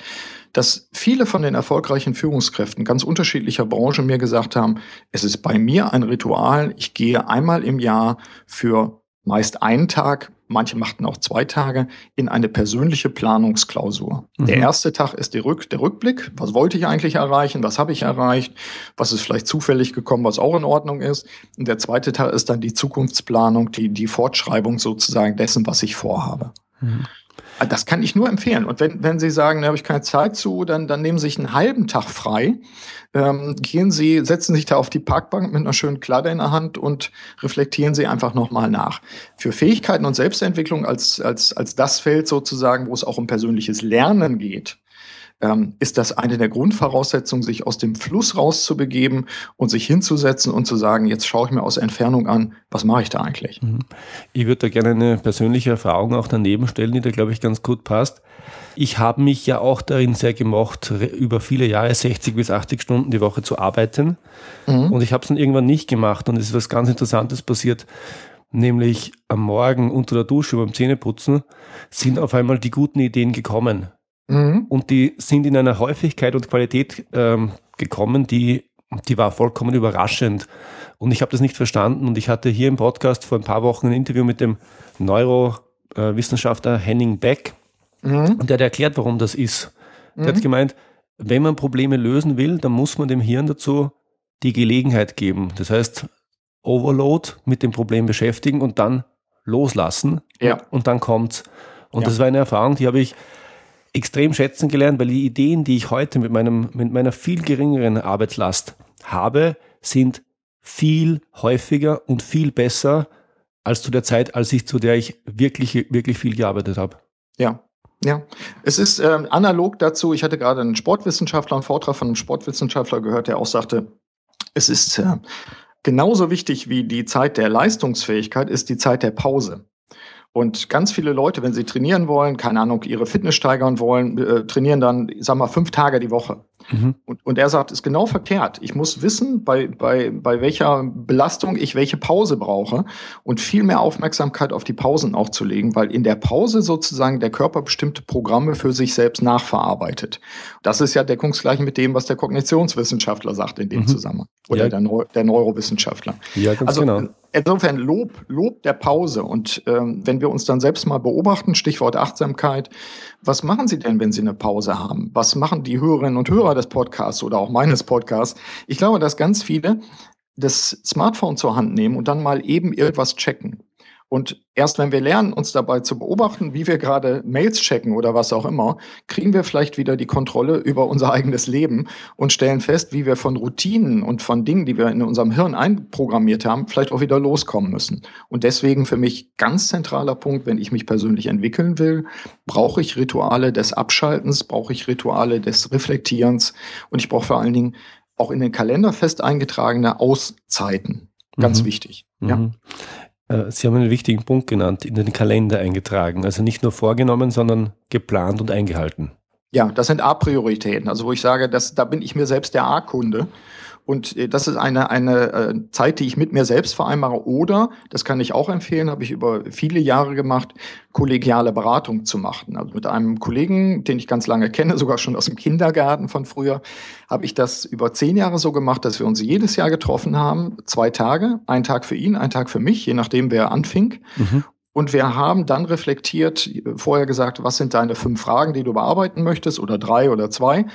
dass viele von den erfolgreichen Führungskräften ganz unterschiedlicher Branchen mir gesagt haben, es ist bei mir ein Ritual, ich gehe einmal im Jahr für meist einen Tag manche machten auch zwei Tage, in eine persönliche Planungsklausur. Mhm. Der erste Tag ist der, Rück, der Rückblick. Was wollte ich eigentlich erreichen? Was habe ich erreicht? Was ist vielleicht zufällig gekommen, was auch in Ordnung ist? Und der zweite Tag ist dann die Zukunftsplanung, die, die Fortschreibung sozusagen dessen, was ich vorhabe. Mhm. Das kann ich nur empfehlen. Und wenn, wenn Sie sagen, da habe ich keine Zeit zu, dann, dann nehmen Sie sich einen halben Tag frei. Ähm, gehen Sie, setzen sich da auf die Parkbank mit einer schönen Kladde in der Hand und reflektieren Sie einfach nochmal nach. Für Fähigkeiten und Selbstentwicklung als, als, als das Feld sozusagen, wo es auch um persönliches Lernen geht, ähm, ist das eine der Grundvoraussetzungen, sich aus dem Fluss rauszubegeben und sich hinzusetzen und zu sagen, jetzt schaue ich mir aus Entfernung an, was mache ich da eigentlich? Mhm. Ich würde da gerne eine persönliche Erfahrung auch daneben stellen, die da, glaube ich, ganz gut passt. Ich habe mich ja auch darin sehr gemocht, über viele Jahre 60 bis 80 Stunden die Woche zu arbeiten. Mhm. Und ich habe es dann irgendwann nicht gemacht und es ist was ganz Interessantes passiert nämlich am Morgen unter der Dusche beim Zähneputzen, sind auf einmal die guten Ideen gekommen. Mhm. Und die sind in einer Häufigkeit und Qualität ähm, gekommen, die, die war vollkommen überraschend. Und ich habe das nicht verstanden. Und ich hatte hier im Podcast vor ein paar Wochen ein Interview mit dem Neurowissenschaftler Henning Beck. Mhm. Und der hat erklärt, warum das ist. Der mhm. hat gemeint, wenn man Probleme lösen will, dann muss man dem Hirn dazu die Gelegenheit geben. Das heißt, Overload mit dem Problem beschäftigen und dann loslassen. Ja. Und dann kommt's. Und ja. das war eine Erfahrung, die habe ich extrem schätzen gelernt, weil die Ideen, die ich heute mit meinem, mit meiner viel geringeren Arbeitslast habe, sind viel häufiger und viel besser als zu der Zeit, als ich zu der ich wirklich, wirklich viel gearbeitet habe. Ja, ja, es ist äh, analog dazu. Ich hatte gerade einen Sportwissenschaftler, einen Vortrag von einem Sportwissenschaftler gehört, der auch sagte, es ist äh, Genauso wichtig wie die Zeit der Leistungsfähigkeit ist die Zeit der Pause. Und ganz viele Leute, wenn sie trainieren wollen, keine Ahnung, ihre Fitness steigern wollen, äh, trainieren dann, sag mal, fünf Tage die Woche. Mhm. Und, und er sagt, ist genau verkehrt. Ich muss wissen, bei, bei, bei welcher Belastung ich welche Pause brauche und viel mehr Aufmerksamkeit auf die Pausen auch zu legen, weil in der Pause sozusagen der Körper bestimmte Programme für sich selbst nachverarbeitet. Das ist ja deckungsgleich mit dem, was der Kognitionswissenschaftler sagt in dem mhm. Zusammenhang. Oder ja. der, Neu der Neurowissenschaftler. Ja, ganz also, genau insofern Lob, Lob der Pause. Und ähm, wenn wir uns dann selbst mal beobachten, Stichwort Achtsamkeit, was machen Sie denn, wenn Sie eine Pause haben? Was machen die Hörerinnen und Hörer des Podcasts oder auch meines Podcasts? Ich glaube, dass ganz viele das Smartphone zur Hand nehmen und dann mal eben irgendwas checken. Und erst wenn wir lernen, uns dabei zu beobachten, wie wir gerade Mails checken oder was auch immer, kriegen wir vielleicht wieder die Kontrolle über unser eigenes Leben und stellen fest, wie wir von Routinen und von Dingen, die wir in unserem Hirn einprogrammiert haben, vielleicht auch wieder loskommen müssen. Und deswegen für mich ganz zentraler Punkt, wenn ich mich persönlich entwickeln will, brauche ich Rituale des Abschaltens, brauche ich Rituale des Reflektierens und ich brauche vor allen Dingen auch in den Kalender fest eingetragene Auszeiten. Ganz mhm. wichtig. Mhm. Ja. Äh, Sie haben einen wichtigen Punkt genannt, in den Kalender eingetragen. Also nicht nur vorgenommen, sondern geplant und eingehalten. Ja, das sind A-Prioritäten. Also wo ich sage, dass, da bin ich mir selbst der A-Kunde. Und äh, das ist eine, eine äh, Zeit, die ich mit mir selbst vereinbare. Oder, das kann ich auch empfehlen, habe ich über viele Jahre gemacht, kollegiale Beratung zu machen. Also mit einem Kollegen, den ich ganz lange kenne, (laughs) sogar schon aus dem Kindergarten von früher, habe ich das über zehn Jahre so gemacht, dass wir uns jedes Jahr getroffen haben. Zwei Tage, ein Tag für ihn, ein Tag für mich, je nachdem, wer anfing. Mhm. Und wir haben dann reflektiert, vorher gesagt, was sind deine fünf Fragen, die du bearbeiten möchtest, oder drei oder zwei.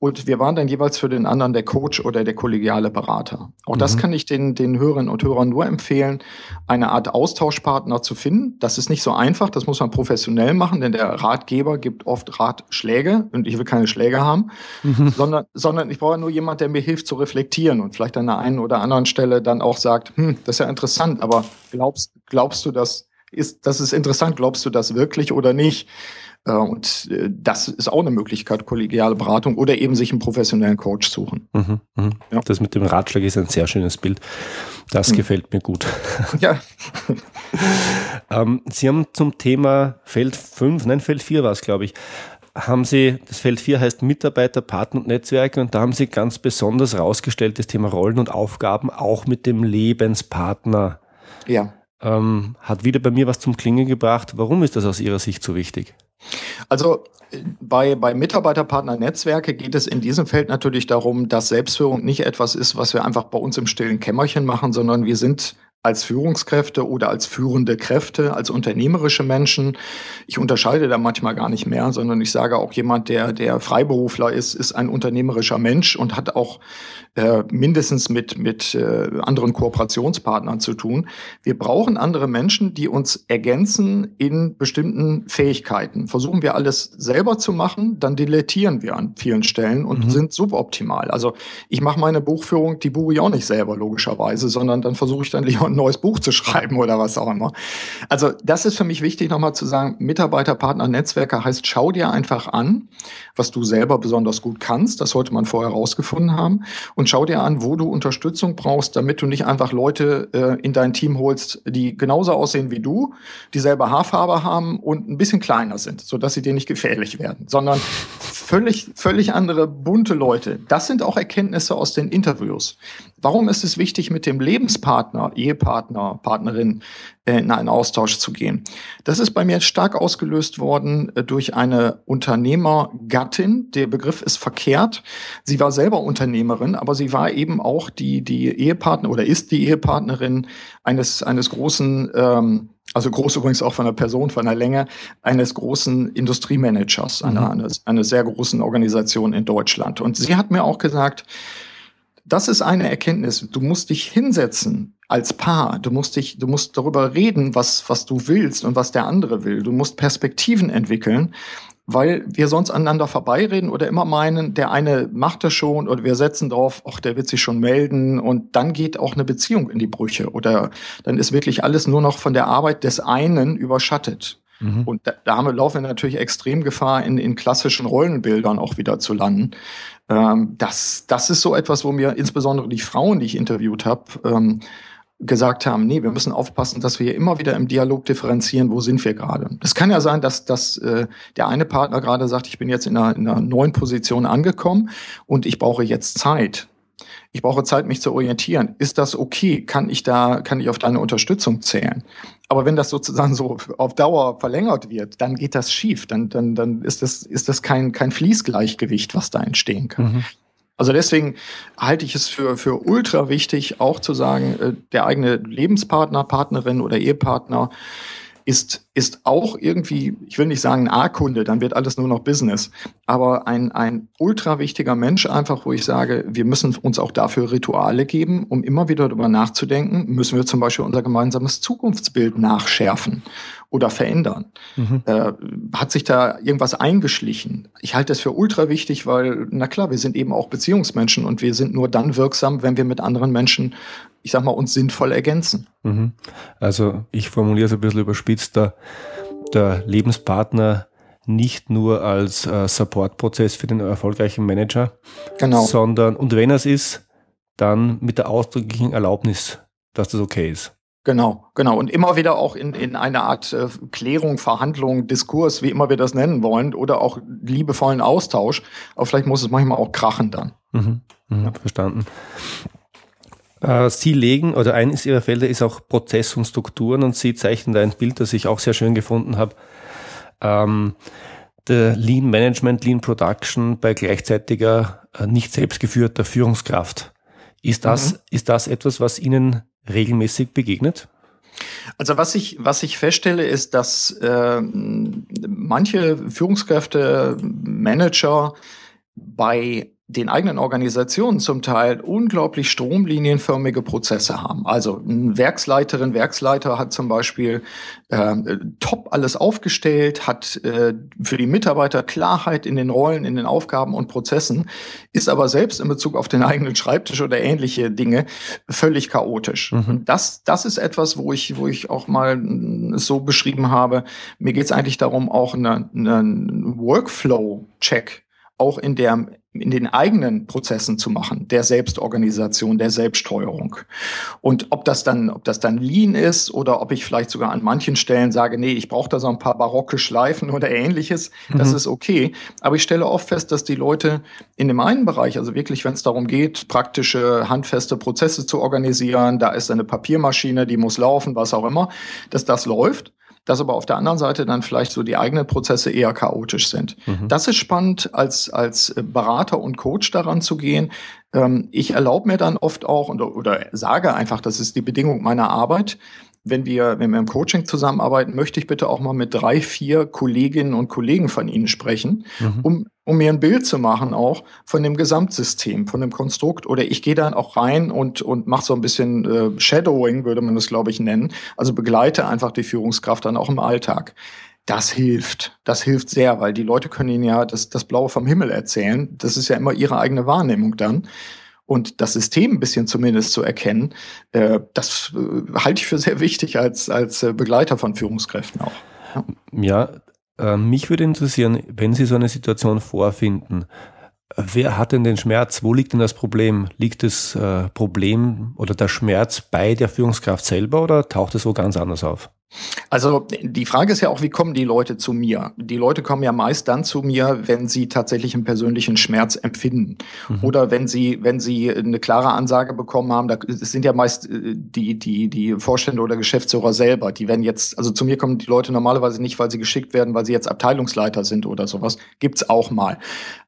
Und wir waren dann jeweils für den anderen der Coach oder der kollegiale Berater. Auch mhm. das kann ich den, den Hörerinnen und Hörern nur empfehlen, eine Art Austauschpartner zu finden. Das ist nicht so einfach, das muss man professionell machen, denn der Ratgeber gibt oft Ratschläge und ich will keine Schläge haben, mhm. sondern, sondern ich brauche nur jemand, der mir hilft zu reflektieren und vielleicht an der einen oder anderen Stelle dann auch sagt, hm, das ist ja interessant, aber glaubst, glaubst du, dass ist, das ist interessant, glaubst du das wirklich oder nicht? Äh, und äh, das ist auch eine Möglichkeit, kollegiale Beratung oder eben sich einen professionellen Coach suchen. Mhm, mh. ja. Das mit dem Ratschlag ist ein sehr schönes Bild. Das mhm. gefällt mir gut. (laughs) Ja. (laughs) ähm, Sie haben zum Thema Feld 5, nein, Feld 4 war es, glaube ich, haben Sie, das Feld 4 heißt Mitarbeiter, Partner und Netzwerke und da haben Sie ganz besonders rausgestellt das Thema Rollen und Aufgaben auch mit dem Lebenspartner. Ja ähm, hat wieder bei mir was zum Klingen gebracht. Warum ist das aus Ihrer Sicht so wichtig? Also bei, bei Mitarbeiterpartner-Netzwerke geht es in diesem Feld natürlich darum, dass Selbstführung nicht etwas ist, was wir einfach bei uns im stillen Kämmerchen machen, sondern wir sind als Führungskräfte oder als führende Kräfte, als unternehmerische Menschen. Ich unterscheide da manchmal gar nicht mehr, sondern ich sage auch jemand, der, der Freiberufler ist, ist ein unternehmerischer Mensch und hat auch äh, mindestens mit, mit äh, anderen Kooperationspartnern zu tun. Wir brauchen andere Menschen, die uns ergänzen in bestimmten Fähigkeiten. Versuchen wir alles selber zu machen, dann dilettieren wir an vielen Stellen und mhm. sind suboptimal. Also ich mache meine Buchführung, die buche ich auch nicht selber logischerweise, sondern dann versuche ich dann lieber ein neues Buch zu schreiben oder was auch immer. Also das ist für mich wichtig, nochmal zu sagen, Mitarbeiter, Partner, Netzwerke heißt, schau dir einfach an, was du selber besonders gut kannst. Das sollte man vorher rausgefunden haben. Und schau dir an, wo du Unterstützung brauchst, damit du nicht einfach Leute äh, in dein Team holst, die genauso aussehen wie du, dieselbe Haarfarbe haben und ein bisschen kleiner sind, sodass sie dir nicht gefährlich werden, sondern völlig, völlig andere bunte Leute. Das sind auch Erkenntnisse aus den Interviews. Warum ist es wichtig, mit dem Lebenspartner, Ehepartner, Partnerin äh, in einen Austausch zu gehen? Das ist bei mir stark ausgelöst worden äh, durch eine Unternehmergattin. Der Begriff ist verkehrt. Sie war selber Unternehmerin, aber sie war eben auch die, die Ehepartner oder ist die Ehepartnerin eines, eines großen, ähm, also groß übrigens auch von der Person, von der Länge, eines großen Industriemanagers, einer, mhm. eines, einer sehr großen Organisation in Deutschland. Und sie hat mir auch gesagt, das ist eine Erkenntnis. Du musst dich hinsetzen als Paar. Du musst dich, du musst darüber reden, was, was du willst und was der andere will. Du musst Perspektiven entwickeln, weil wir sonst aneinander vorbeireden oder immer meinen, der eine macht das schon oder wir setzen drauf, ach, der wird sich schon melden und dann geht auch eine Beziehung in die Brüche oder dann ist wirklich alles nur noch von der Arbeit des einen überschattet. Mhm. Und da, da haben wir, laufen wir natürlich extrem Gefahr, in, in klassischen Rollenbildern auch wieder zu landen. Ähm, das, das ist so etwas, wo mir insbesondere die Frauen, die ich interviewt habe, ähm, gesagt haben, nee, wir müssen aufpassen, dass wir hier immer wieder im Dialog differenzieren, wo sind wir gerade. Es kann ja sein, dass, dass äh, der eine Partner gerade sagt, ich bin jetzt in einer, in einer neuen Position angekommen und ich brauche jetzt Zeit. Ich brauche Zeit, mich zu orientieren. Ist das okay? Kann ich da, kann ich auf deine Unterstützung zählen? Aber wenn das sozusagen so auf Dauer verlängert wird, dann geht das schief. Dann, dann, dann ist das, ist das kein, kein Fließgleichgewicht, was da entstehen kann. Mhm. Also deswegen halte ich es für, für ultra wichtig, auch zu sagen, äh, der eigene Lebenspartner, Partnerin oder Ehepartner ist, ist auch irgendwie, ich will nicht sagen A-Kunde, dann wird alles nur noch Business, aber ein, ein ultra wichtiger Mensch einfach, wo ich sage, wir müssen uns auch dafür Rituale geben, um immer wieder darüber nachzudenken, müssen wir zum Beispiel unser gemeinsames Zukunftsbild nachschärfen oder verändern. Mhm. Äh, hat sich da irgendwas eingeschlichen? Ich halte das für ultra wichtig, weil, na klar, wir sind eben auch Beziehungsmenschen und wir sind nur dann wirksam, wenn wir mit anderen Menschen, ich sag mal, uns sinnvoll ergänzen. Mhm. Also ich formuliere es ein bisschen überspitzt, der, der Lebenspartner nicht nur als äh, Supportprozess für den erfolgreichen Manager, genau. sondern, und wenn es ist, dann mit der ausdrücklichen Erlaubnis, dass das okay ist. Genau, genau. Und immer wieder auch in, in eine Art äh, Klärung, Verhandlung, Diskurs, wie immer wir das nennen wollen, oder auch liebevollen Austausch. Aber vielleicht muss es manchmal auch krachen dann. Mhm, mh, ja. Verstanden. Äh, Sie legen, oder eines Ihrer Felder ist auch Prozess und Strukturen und Sie zeichnen da ein Bild, das ich auch sehr schön gefunden habe. Ähm, der Lean Management, Lean Production bei gleichzeitiger, äh, nicht selbstgeführter Führungskraft. Ist das, mhm. ist das etwas, was Ihnen regelmäßig begegnet? Also was ich, was ich feststelle, ist, dass äh, manche Führungskräfte, Manager bei den eigenen Organisationen zum Teil unglaublich stromlinienförmige Prozesse haben. Also ein Werksleiterin, Werksleiter hat zum Beispiel äh, top alles aufgestellt, hat äh, für die Mitarbeiter Klarheit in den Rollen, in den Aufgaben und Prozessen, ist aber selbst in Bezug auf den eigenen Schreibtisch oder ähnliche Dinge völlig chaotisch. Mhm. Das, das ist etwas, wo ich, wo ich auch mal so beschrieben habe. Mir geht es eigentlich darum, auch einen eine Workflow-Check auch in der in den eigenen Prozessen zu machen, der Selbstorganisation, der Selbststeuerung. Und ob das dann, ob das dann Lean ist oder ob ich vielleicht sogar an manchen Stellen sage, nee, ich brauche da so ein paar barocke Schleifen oder ähnliches, mhm. das ist okay. Aber ich stelle oft fest, dass die Leute in dem einen Bereich, also wirklich, wenn es darum geht, praktische, handfeste Prozesse zu organisieren, da ist eine Papiermaschine, die muss laufen, was auch immer, dass das läuft dass aber auf der anderen Seite dann vielleicht so die eigenen Prozesse eher chaotisch sind. Mhm. Das ist spannend, als, als Berater und Coach daran zu gehen. Ähm, ich erlaube mir dann oft auch und, oder sage einfach, das ist die Bedingung meiner Arbeit, wenn wir, wenn wir im Coaching zusammenarbeiten, möchte ich bitte auch mal mit drei, vier Kolleginnen und Kollegen von Ihnen sprechen, mhm. um, um mir ein Bild zu machen auch von dem Gesamtsystem, von dem Konstrukt. Oder ich gehe dann auch rein und, und mache so ein bisschen äh, Shadowing, würde man das, glaube ich, nennen. Also begleite einfach die Führungskraft dann auch im Alltag. Das hilft. Das hilft sehr, weil die Leute können Ihnen ja das, das Blaue vom Himmel erzählen. Das ist ja immer ihre eigene Wahrnehmung dann. und das System ein bisschen zumindest zu erkennen, äh, das äh, halte ich für sehr wichtig als, als äh, Begleiter von Führungskräften auch. Ja, mich würde interessieren, wenn Sie so eine Situation vorfinden, wer hat denn den Schmerz? Wo liegt denn das Problem? Liegt das äh, Problem oder der Schmerz bei der Führungskraft selber oder taucht es wo ganz anders auf? Also die Frage ist ja auch, wie kommen die Leute zu mir? Die Leute kommen ja meist dann zu mir, wenn sie tatsächlich einen persönlichen Schmerz empfinden mhm. oder wenn sie, wenn sie eine klare Ansage bekommen haben. Da, es sind ja meist äh, die die die Vorstände oder Geschäftsführer selber. Die werden jetzt, also zu mir kommen die Leute normalerweise nicht, weil sie geschickt werden, weil sie jetzt Abteilungsleiter sind oder sowas. Gibt's auch mal.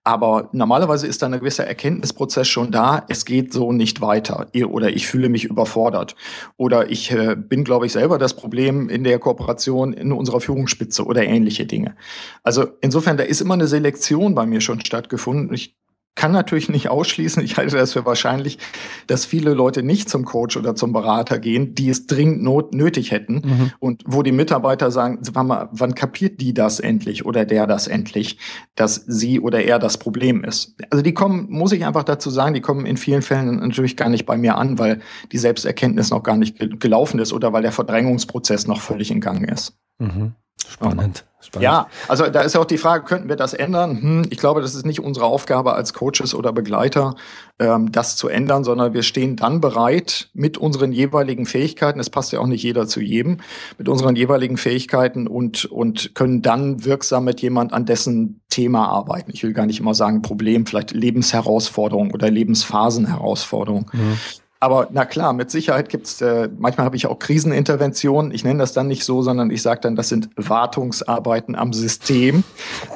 Aber normalerweise ist da ein gewisser Erkenntnisprozess schon da. Es geht so nicht weiter. Oder ich fühle mich überfordert. Oder ich äh, bin, glaube ich, selber das Problem in der Kooperation in unserer Führungsspitze oder ähnliche Dinge. Also insofern, da ist immer eine Selektion bei mir schon stattgefunden. Ich kann natürlich nicht ausschließen, ich halte das für wahrscheinlich, dass viele Leute nicht zum Coach oder zum Berater gehen, die es dringend not nötig hätten mhm. und wo die Mitarbeiter sagen, wann, wann kapiert die das endlich oder der das endlich, dass sie oder er das Problem ist. Also die kommen, muss ich einfach dazu sagen, die kommen in vielen Fällen natürlich gar nicht bei mir an, weil die Selbsterkenntnis noch gar nicht gelaufen ist oder weil der Verdrängungsprozess noch völlig in Gang ist. Mhm. Spannend. Spannend. Ja, also da ist auch die Frage, könnten wir das ändern? Hm, ich glaube, das ist nicht unsere Aufgabe als Coaches oder Begleiter, ähm, das zu ändern, sondern wir stehen dann bereit mit unseren jeweiligen Fähigkeiten, es passt ja auch nicht jeder zu jedem, mit unseren jeweiligen Fähigkeiten und, und können dann wirksam mit jemand an dessen Thema arbeiten. Ich will gar nicht immer sagen Problem, vielleicht Lebensherausforderung oder Lebensphasenherausforderung. Mhm. Aber na klar, mit Sicherheit gibt's äh, manchmal habe ich auch Kriseninterventionen. Ich nenne das dann nicht so, sondern ich sage dann, das sind Wartungsarbeiten am System,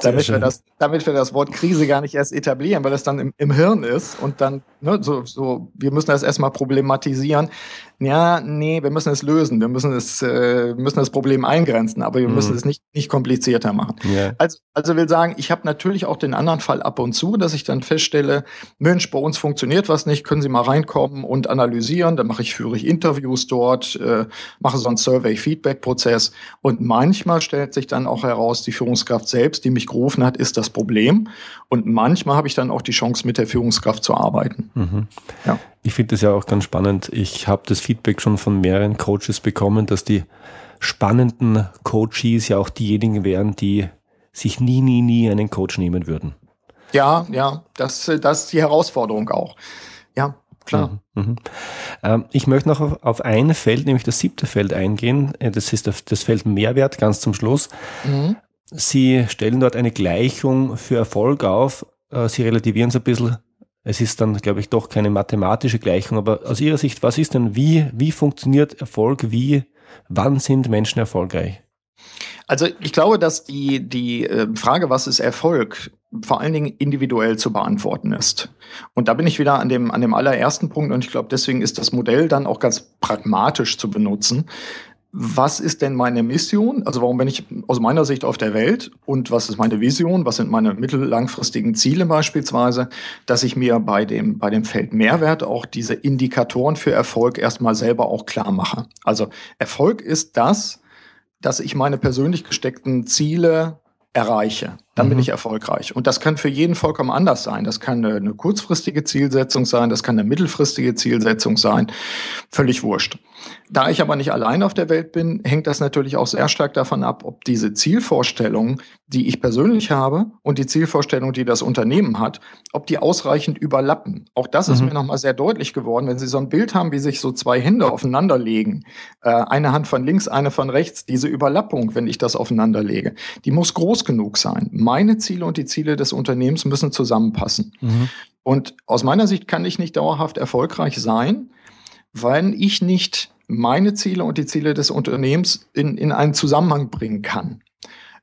damit wir, das, damit wir das Wort Krise gar nicht erst etablieren, weil das dann im, im Hirn ist und dann, ne, so, so, wir müssen das erstmal problematisieren ja, nee, wir müssen es lösen, wir müssen es, äh, müssen das Problem eingrenzen, aber wir mhm. müssen es nicht, nicht komplizierter machen. Yeah. Also, also will sagen, ich habe natürlich auch den anderen Fall ab und zu, dass ich dann feststelle, Mensch, bei uns funktioniert was nicht, können Sie mal reinkommen und analysieren, dann mache ich, führe ich Interviews dort, äh, mache so einen Survey-Feedback-Prozess und manchmal stellt sich dann auch heraus, die Führungskraft selbst, die mich gerufen hat, ist das Problem und manchmal habe ich dann auch die Chance, mit der Führungskraft zu arbeiten. Mhm. Ja. Ich finde das ja auch ganz spannend. Ich habe das Feedback schon von mehreren Coaches bekommen, dass die spannenden Coaches ja auch diejenigen wären, die sich nie, nie, nie einen Coach nehmen würden. Ja, ja, das, das ist die Herausforderung auch. Ja, klar. Mhm, mhm. Ähm, ich möchte noch auf, auf, ein Feld, nämlich das siebte Feld eingehen. Äh, das ist das Feld Mehrwert ganz zum Schluss. Mhm. Sie stellen dort eine Gleichung für Erfolg auf. Äh, Sie relativieren es ein bisschen es ist dann, glaube ich, doch keine mathematische Gleichung, aber aus Ihrer Sicht, was ist denn, wie, wie funktioniert Erfolg, wie, wann sind Menschen erfolgreich? Also ich glaube, dass die, die äh, Frage, was ist Erfolg, vor allen Dingen individuell zu beantworten ist. Und da bin ich wieder an dem, an dem allerersten Punkt und ich glaube, deswegen ist das Modell dann auch ganz pragmatisch zu benutzen was ist denn meine Mission? Also warum bin ich aus meiner Sicht auf der Welt? Und was ist meine Vision? Was sind meine mittellangfristigen Ziele beispielsweise? Dass ich mir bei dem, bei dem Feld Mehrwert auch diese Indikatoren für Erfolg erstmal selber auch klar mache. Also Erfolg ist das, dass ich meine persönlich gesteckten Ziele erreiche, dann mhm. bin ich erfolgreich. Und das kann für jeden vollkommen anders sein. Das kann eine, eine, kurzfristige Zielsetzung sein, das kann eine mittelfristige Zielsetzung sein. Völlig wurscht. Da ich aber nicht allein auf der Welt bin, hängt das natürlich auch sehr stark davon ab, ob diese Zielvorstellungen, die ich persönlich habe und die Zielvorstellung, die das Unternehmen hat, ob die ausreichend überlappen. Auch das mhm. ist mir nochmal sehr deutlich geworden. Wenn Sie so ein Bild haben, wie sich so zwei Hände aufeinander legen, äh, eine Hand von links, eine von rechts, diese Überlappung, wenn ich das aufeinander lege, die muss groß genug sein. Meine Ziele und die Ziele des Unternehmens müssen zusammenpassen. Mhm. Und aus meiner Sicht kann ich nicht dauerhaft erfolgreich sein, weil ich nicht meine Ziele und die Ziele des Unternehmens in, in einen Zusammenhang bringen kann.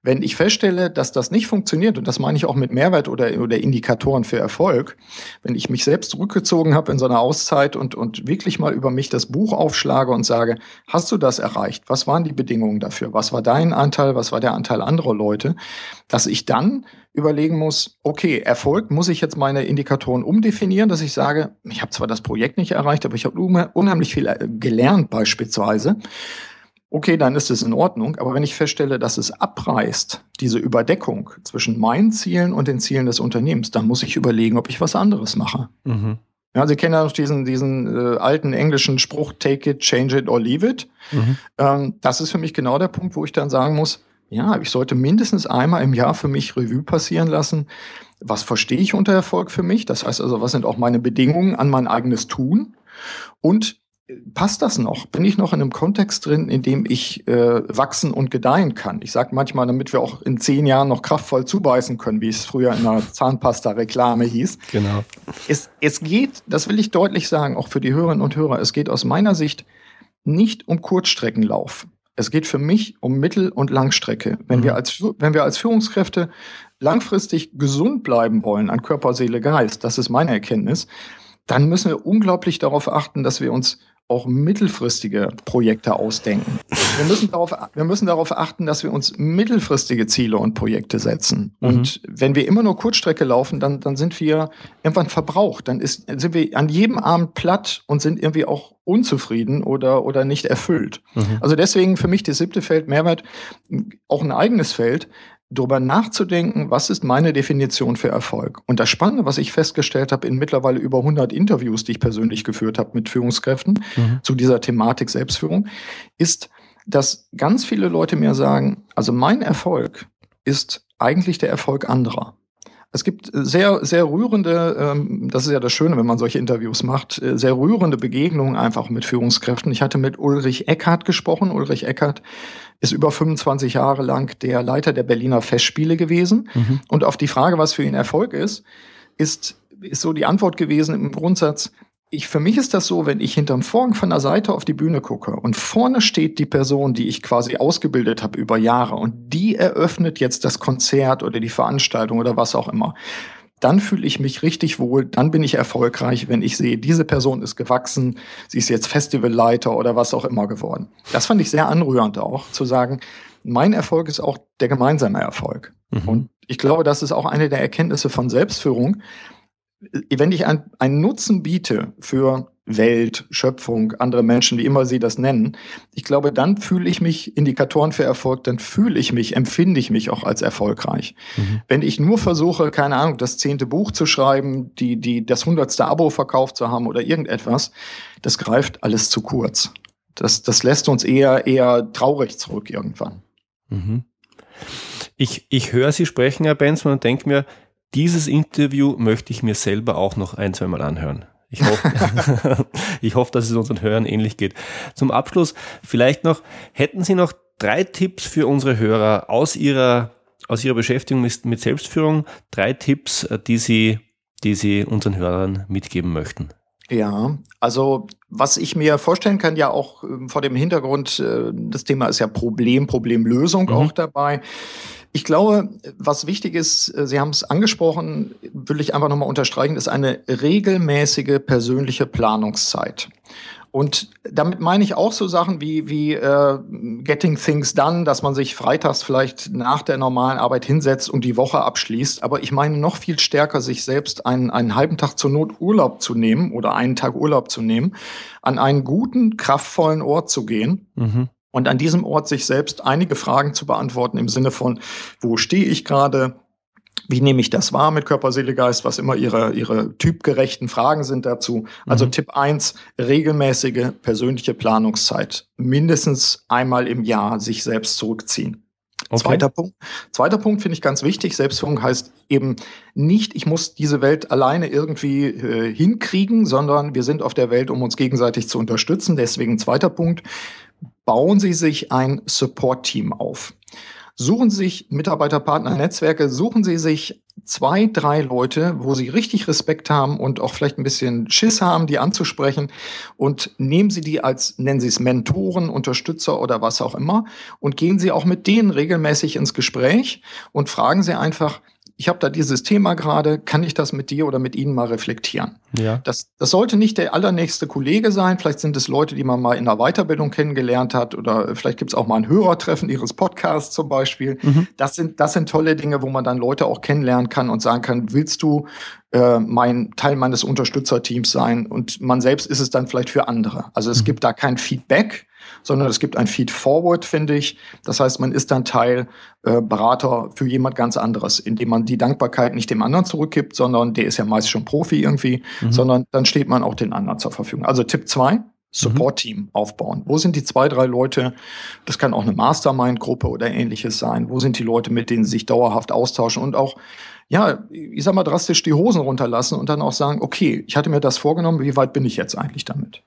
Wenn ich feststelle, dass das nicht funktioniert, und das meine ich auch mit Mehrwert oder, oder Indikatoren für Erfolg, wenn ich mich selbst zurückgezogen habe in so einer Auszeit und, und wirklich mal über mich das Buch aufschlage und sage, hast du das erreicht? Was waren die Bedingungen dafür? Was war dein Anteil? Was war der Anteil anderer Leute? Dass ich dann überlegen muss, okay, Erfolg, muss ich jetzt meine Indikatoren umdefinieren, dass ich sage, ich habe zwar das Projekt nicht erreicht, aber ich habe unheimlich viel äh, gelernt beispielsweise okay, dann ist es in Ordnung. Aber wenn ich feststelle, dass es abreißt, diese Überdeckung zwischen meinen Zielen und den Zielen des Unternehmens, dann muss ich überlegen, ob ich was anderes mache. Mhm. Ja, Sie kennen ja noch diesen, diesen äh, alten englischen Spruch, take it, change it or leave it. Mhm. Ähm, das ist für mich genau der Punkt, wo ich dann sagen muss, ja, ich sollte mindestens einmal im Jahr für mich Revue passieren lassen. Was verstehe ich unter Erfolg für mich? Das heißt also, was sind auch meine Bedingungen an mein eigenes Tun? Und passt das noch? Bin ich noch in einem Kontext drin, in dem ich äh, wachsen und gedeihen kann? Ich sage manchmal, damit wir auch in zehn Jahren noch kraftvoll zubeißen können, wie es früher in der Zahnpasta-Reklame hieß. Genau. Es, es geht, das will ich deutlich sagen, auch für die Hörerinnen und Hörer, es geht aus meiner Sicht nicht um Kurzstreckenlauf. Es geht für mich um Mittel- und Langstrecke. Wenn, mhm. wir als, wenn wir als Führungskräfte langfristig gesund bleiben wollen an Körper, Seele, Geist, das ist meine Erkenntnis, dann müssen wir unglaublich darauf achten, dass wir uns auch mittelfristige Projekte ausdenken. Wir müssen darauf, wir müssen darauf achten, dass wir uns mittelfristige Ziele und Projekte setzen. Mhm. Und wenn wir immer nur Kurzstrecke laufen, dann, dann sind wir irgendwann verbraucht. Dann ist, sind wir an jedem Abend platt und sind irgendwie auch unzufrieden oder, oder nicht erfüllt. Mhm. Also deswegen für mich das siebte Feld Mehrwert auch ein eigenes Feld darüber nachzudenken, was ist meine Definition für Erfolg. Und das Spannende, was ich festgestellt habe in mittlerweile über 100 Interviews, die ich persönlich geführt habe mit Führungskräften mhm. zu dieser Thematik Selbstführung, ist, dass ganz viele Leute mir sagen, also mein Erfolg ist eigentlich der Erfolg anderer. Es gibt sehr, sehr rührende, ähm, das ist ja das Schöne, wenn man solche Interviews macht, äh, sehr rührende Begegnungen einfach mit Führungskräften. Ich hatte mit Ulrich Eckhardt gesprochen. Ulrich Eckhardt ist über 25 Jahre lang der Leiter der Berliner Festspiele gewesen. Mhm. Und auf die Frage, was für ihn Erfolg ist, ist, ist so die Antwort gewesen im Grundsatz, ich, für mich ist das so, wenn ich hinterm Vorhang von der Seite auf die Bühne gucke und vorne steht die Person, die ich quasi ausgebildet habe über Jahre und die eröffnet jetzt das Konzert oder die Veranstaltung oder was auch immer dann fühle ich mich richtig wohl, dann bin ich erfolgreich, wenn ich sehe, diese Person ist gewachsen, sie ist jetzt Festivalleiter oder was auch immer geworden. Das fand ich sehr anrührend auch, zu sagen, mein Erfolg ist auch der gemeinsame Erfolg. Mhm. Und ich glaube, das ist auch eine der Erkenntnisse von Selbstführung. Wenn ich einen Nutzen biete für Welt, Schöpfung, andere Menschen, wie immer sie das nennen. Ich glaube, dann fühle ich mich, Indikatoren für Erfolg, dann fühle ich mich, empfinde ich mich auch als erfolgreich. Mhm. Wenn ich nur versuche, keine Ahnung, das zehnte Buch zu schreiben, die, die, das hundertste Abo verkauft zu haben oder irgendetwas, das greift alles zu kurz. Das, das lässt uns eher, eher traurig zurück irgendwann. Mhm. Ich, ich höre Sie sprechen, Herr Benzmann, und denke mir, dieses Interview möchte ich mir selber auch noch ein, zwei Mal anhören. Ich hoffe, (laughs) (laughs) ich hoffe, dass es unseren Hörern ähnlich geht. Zum Abschluss vielleicht noch, hätten Sie noch drei Tipps für unsere Hörer aus Ihrer, aus Ihrer Beschäftigung mit, Selbstführung, drei Tipps, die Sie, die Sie unseren Hörern mitgeben möchten? Ja, also was ich mir vorstellen kann, ja auch ähm, vor dem Hintergrund, äh, das Thema ist ja Problem, Problemlösung mhm. auch dabei. Ich glaube, was wichtig ist, äh, Sie haben es angesprochen, will ich einfach nochmal unterstreichen, ist eine regelmäßige persönliche Planungszeit. Und damit meine ich auch so Sachen wie, wie äh, Getting Things Done, dass man sich freitags vielleicht nach der normalen Arbeit hinsetzt und die Woche abschließt. Aber ich meine noch viel stärker, sich selbst einen, einen halben Tag zur Not Urlaub zu nehmen oder einen Tag Urlaub zu nehmen, an einen guten, kraftvollen Ort zu gehen. Mhm und an diesem Ort sich selbst einige Fragen zu beantworten im Sinne von, wo stehe ich gerade? Wie nehme ich das wahr mit Körper, Seele, Geist, was immer ihre, ihre typgerechten Fragen sind dazu. Also mhm. Tipp eins: regelmäßige persönliche Planungszeit. Mindestens einmal im Jahr sich selbst zurückziehen. Okay. Zweiter Punkt, zweiter Punkt finde ich ganz wichtig. Selbstführung heißt eben nicht, ich muss diese Welt alleine irgendwie äh, hinkriegen, sondern wir sind auf der Welt, um uns gegenseitig zu unterstützen. Deswegen zweiter Punkt, bauen Sie sich ein Support-Team auf. Suchen Sie sich Mitarbeiterpartner, Netzwerke, suchen Sie sich zwei, drei Leute, wo Sie richtig Respekt haben und auch vielleicht ein bisschen Schiss haben, die anzusprechen. Und nehmen Sie die als, nennen Sie es Mentoren, Unterstützer oder was auch immer. Und gehen Sie auch mit denen regelmäßig ins Gespräch und fragen Sie einfach, ich habe da dieses Thema gerade, kann ich das mit dir oder mit Ihnen mal reflektieren? Ja. Das, das sollte nicht der allernächste Kollege sein, vielleicht sind es Leute, die man mal in der Weiterbildung kennengelernt hat oder vielleicht gibt es auch mal ein Hörertreffen Ihres Podcasts zum Beispiel. Mhm. Das, sind, das sind tolle Dinge, wo man dann Leute auch kennenlernen kann und sagen kann, willst du äh, mein Teil meines Unterstützerteams sein? Und man selbst ist es dann vielleicht für andere. Also es mhm. gibt da kein Feedback, sondern es gibt ein Feed-Forward, finde ich. Das heißt, man ist dann Teil äh, Berater für jemand ganz anderes, indem man die Dankbarkeit nicht dem anderen zurückgibt, sondern der ist ja meist schon Profi irgendwie mhm. sondern dann steht man auch den anderen zur Verfügung. Also Tipp zwei Support-Team aufbauen. Wo sind die zwei, drei Leute? Das kann auch eine Mastermind-Gruppe oder ähnliches sein. Wo sind die Leute, mit denen sie sich dauerhaft austauschen und auch, ja, ich sag mal drastisch die Hosen runterlassen und dann auch sagen, okay, ich hatte mir das vorgenommen, wie weit bin ich jetzt eigentlich damit?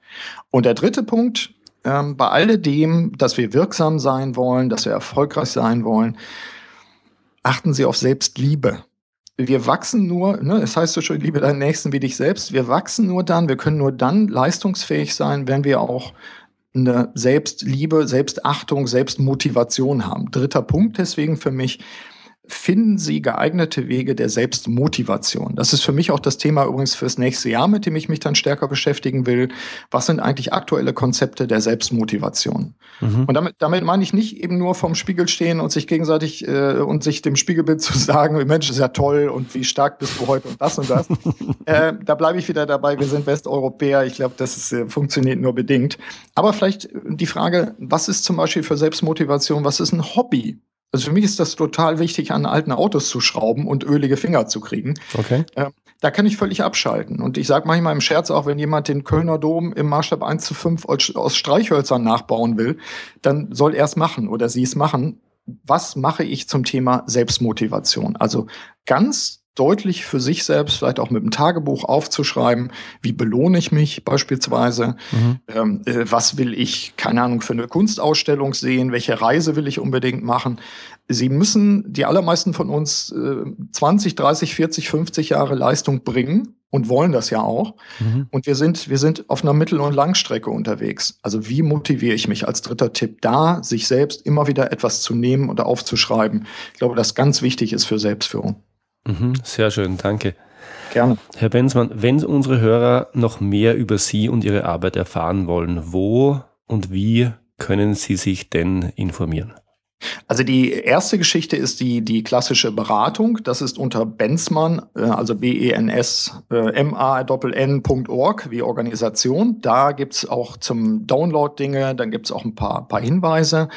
Und der dritte Punkt, ähm, bei alledem, dass wir wirksam sein wollen, dass wir erfolgreich sein wollen, achten Sie auf Selbstliebe wir wachsen nur, ne, es heißt so schön, liebe deinen Nächsten wie dich selbst. Wir wachsen nur dann, wir können nur dann leistungsfähig sein, wenn wir auch eine Selbstliebe, Selbstachtung, Selbstmotivation haben. Dritter Punkt deswegen für mich, finden Sie geeignete Wege der Selbstmotivation. Das ist für mich auch das Thema übrigens fürs nächste Jahr, mit dem ich mich dann stärker beschäftigen will. Was sind eigentlich aktuelle Konzepte der Selbstmotivation? Mhm. Und damit, damit meine ich nicht eben nur vom Spiegel stehen und sich gegenseitig äh, und sich dem Spiegelbild (laughs) zu sagen, Mensch, ist ja toll und wie stark bist du heute und das und das. (laughs) äh, da bleibe ich wieder dabei, wir sind Westeuropäer. Ich glaube, das ist, äh, funktioniert nur bedingt. Aber vielleicht die Frage, was ist zum Beispiel für Selbstmotivation, was ist ein Hobby? Also für mich ist das total wichtig, an alten Autos zu schrauben und ölige Finger zu kriegen. Okay. Äh, da kann ich völlig abschalten. Und ich sage manchmal im Scherz auch, wenn jemand den Kölner Dom im Maßstab 1 zu 5 aus Streichhölzern nachbauen will, dann soll er es machen oder sie es machen. Was mache ich zum Thema Selbstmotivation? Also ganz deutlich für sich selbst, vielleicht auch mit dem Tagebuch aufzuschreiben, wie belohne ich mich beispielsweise, mhm. ähm, äh, was will ich, keine Ahnung, für eine Kunstausstellung sehen, welche Reise will ich unbedingt machen. Sie müssen, die allermeisten von uns, äh, 20, 30, 40, 50 Jahre Leistung bringen und wollen das ja auch. Mhm. Und wir sind, wir sind auf einer Mittel- und Langstrecke unterwegs. Also wie motiviere ich mich als dritter Tipp da, sich selbst immer wieder etwas zu nehmen oder aufzuschreiben? Ich glaube, das ganz wichtig ist für Selbstführung. Mhm, sehr schön, danke. Gerne. Herr Benzmann, wenn unsere Hörer noch mehr über Sie und Ihre Arbeit erfahren wollen, wo und wie können Sie sich denn informieren? Also die erste Geschichte ist die, die klassische Beratung. Das ist unter Bensmann, äh, also B-E-N-S, äh, wie Organisation. Da gibt's auch zum Download Dinge, dann gibt's auch ein paar, paar Hinweise.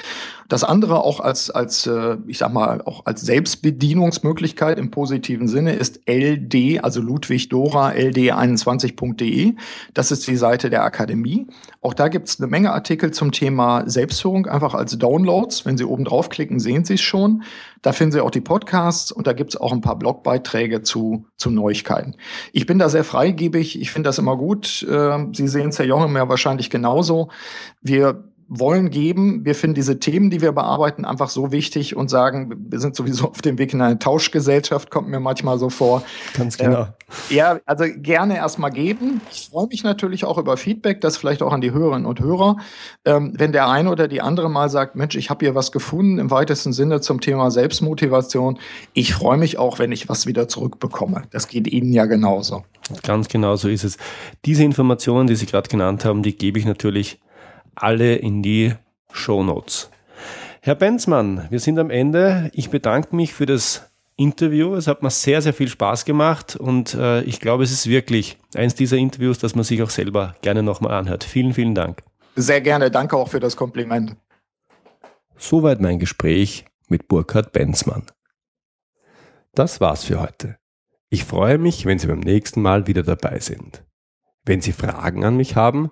Das andere auch als, als äh, ich sag mal, auch als Selbstbedienungsmöglichkeit im positiven Sinne ist LD, also Ludwig Dora, ld21.de. Das ist die Seite der Akademie. Auch da gibt's eine Menge Artikel zum Thema Selbstführung, einfach als Downloads. Wenn Sie oben draufklicken, sehen Sie es schon. Da finden Sie auch die Podcasts und da gibt's auch ein paar Blogbeiträge zu, zu Neuigkeiten. Ich bin da sehr freigebig. Ich finde das immer gut. Äh, Sie sehen es, Herr Jonge, ja wahrscheinlich genauso. Wir wollen geben. Wir finden diese Themen, die wir bearbeiten, einfach so wichtig und sagen, wir sind sowieso auf dem Weg in eine Tauschgesellschaft, kommt mir manchmal so vor. Ganz genau. Äh, ja, also gerne erstmal geben. Ich freue mich natürlich auch über Feedback, das vielleicht auch an die Hörerinnen und Hörer. Ähm, wenn der eine oder die andere mal sagt, Mensch, ich habe hier was gefunden im weitesten Sinne zum Thema Selbstmotivation. Ich freue mich auch, wenn ich was wieder zurückbekomme. Das geht Ihnen ja genauso. Ganz genau so ist es. Diese Informationen, die Sie gerade genannt haben, die gebe ich natürlich alle in die Show Notes. Herr Benzmann, wir sind am Ende. Ich bedanke mich für das Interview. Es hat mir sehr, sehr viel Spaß gemacht und äh, ich glaube, es ist wirklich eins dieser Interviews, das man sich auch selber gerne nochmal anhört. Vielen, vielen Dank. Sehr gerne. Danke auch für das Kompliment. Soweit mein Gespräch mit Burkhard Benzmann. Das war's für heute. Ich freue mich, wenn Sie beim nächsten Mal wieder dabei sind. Wenn Sie Fragen an mich haben,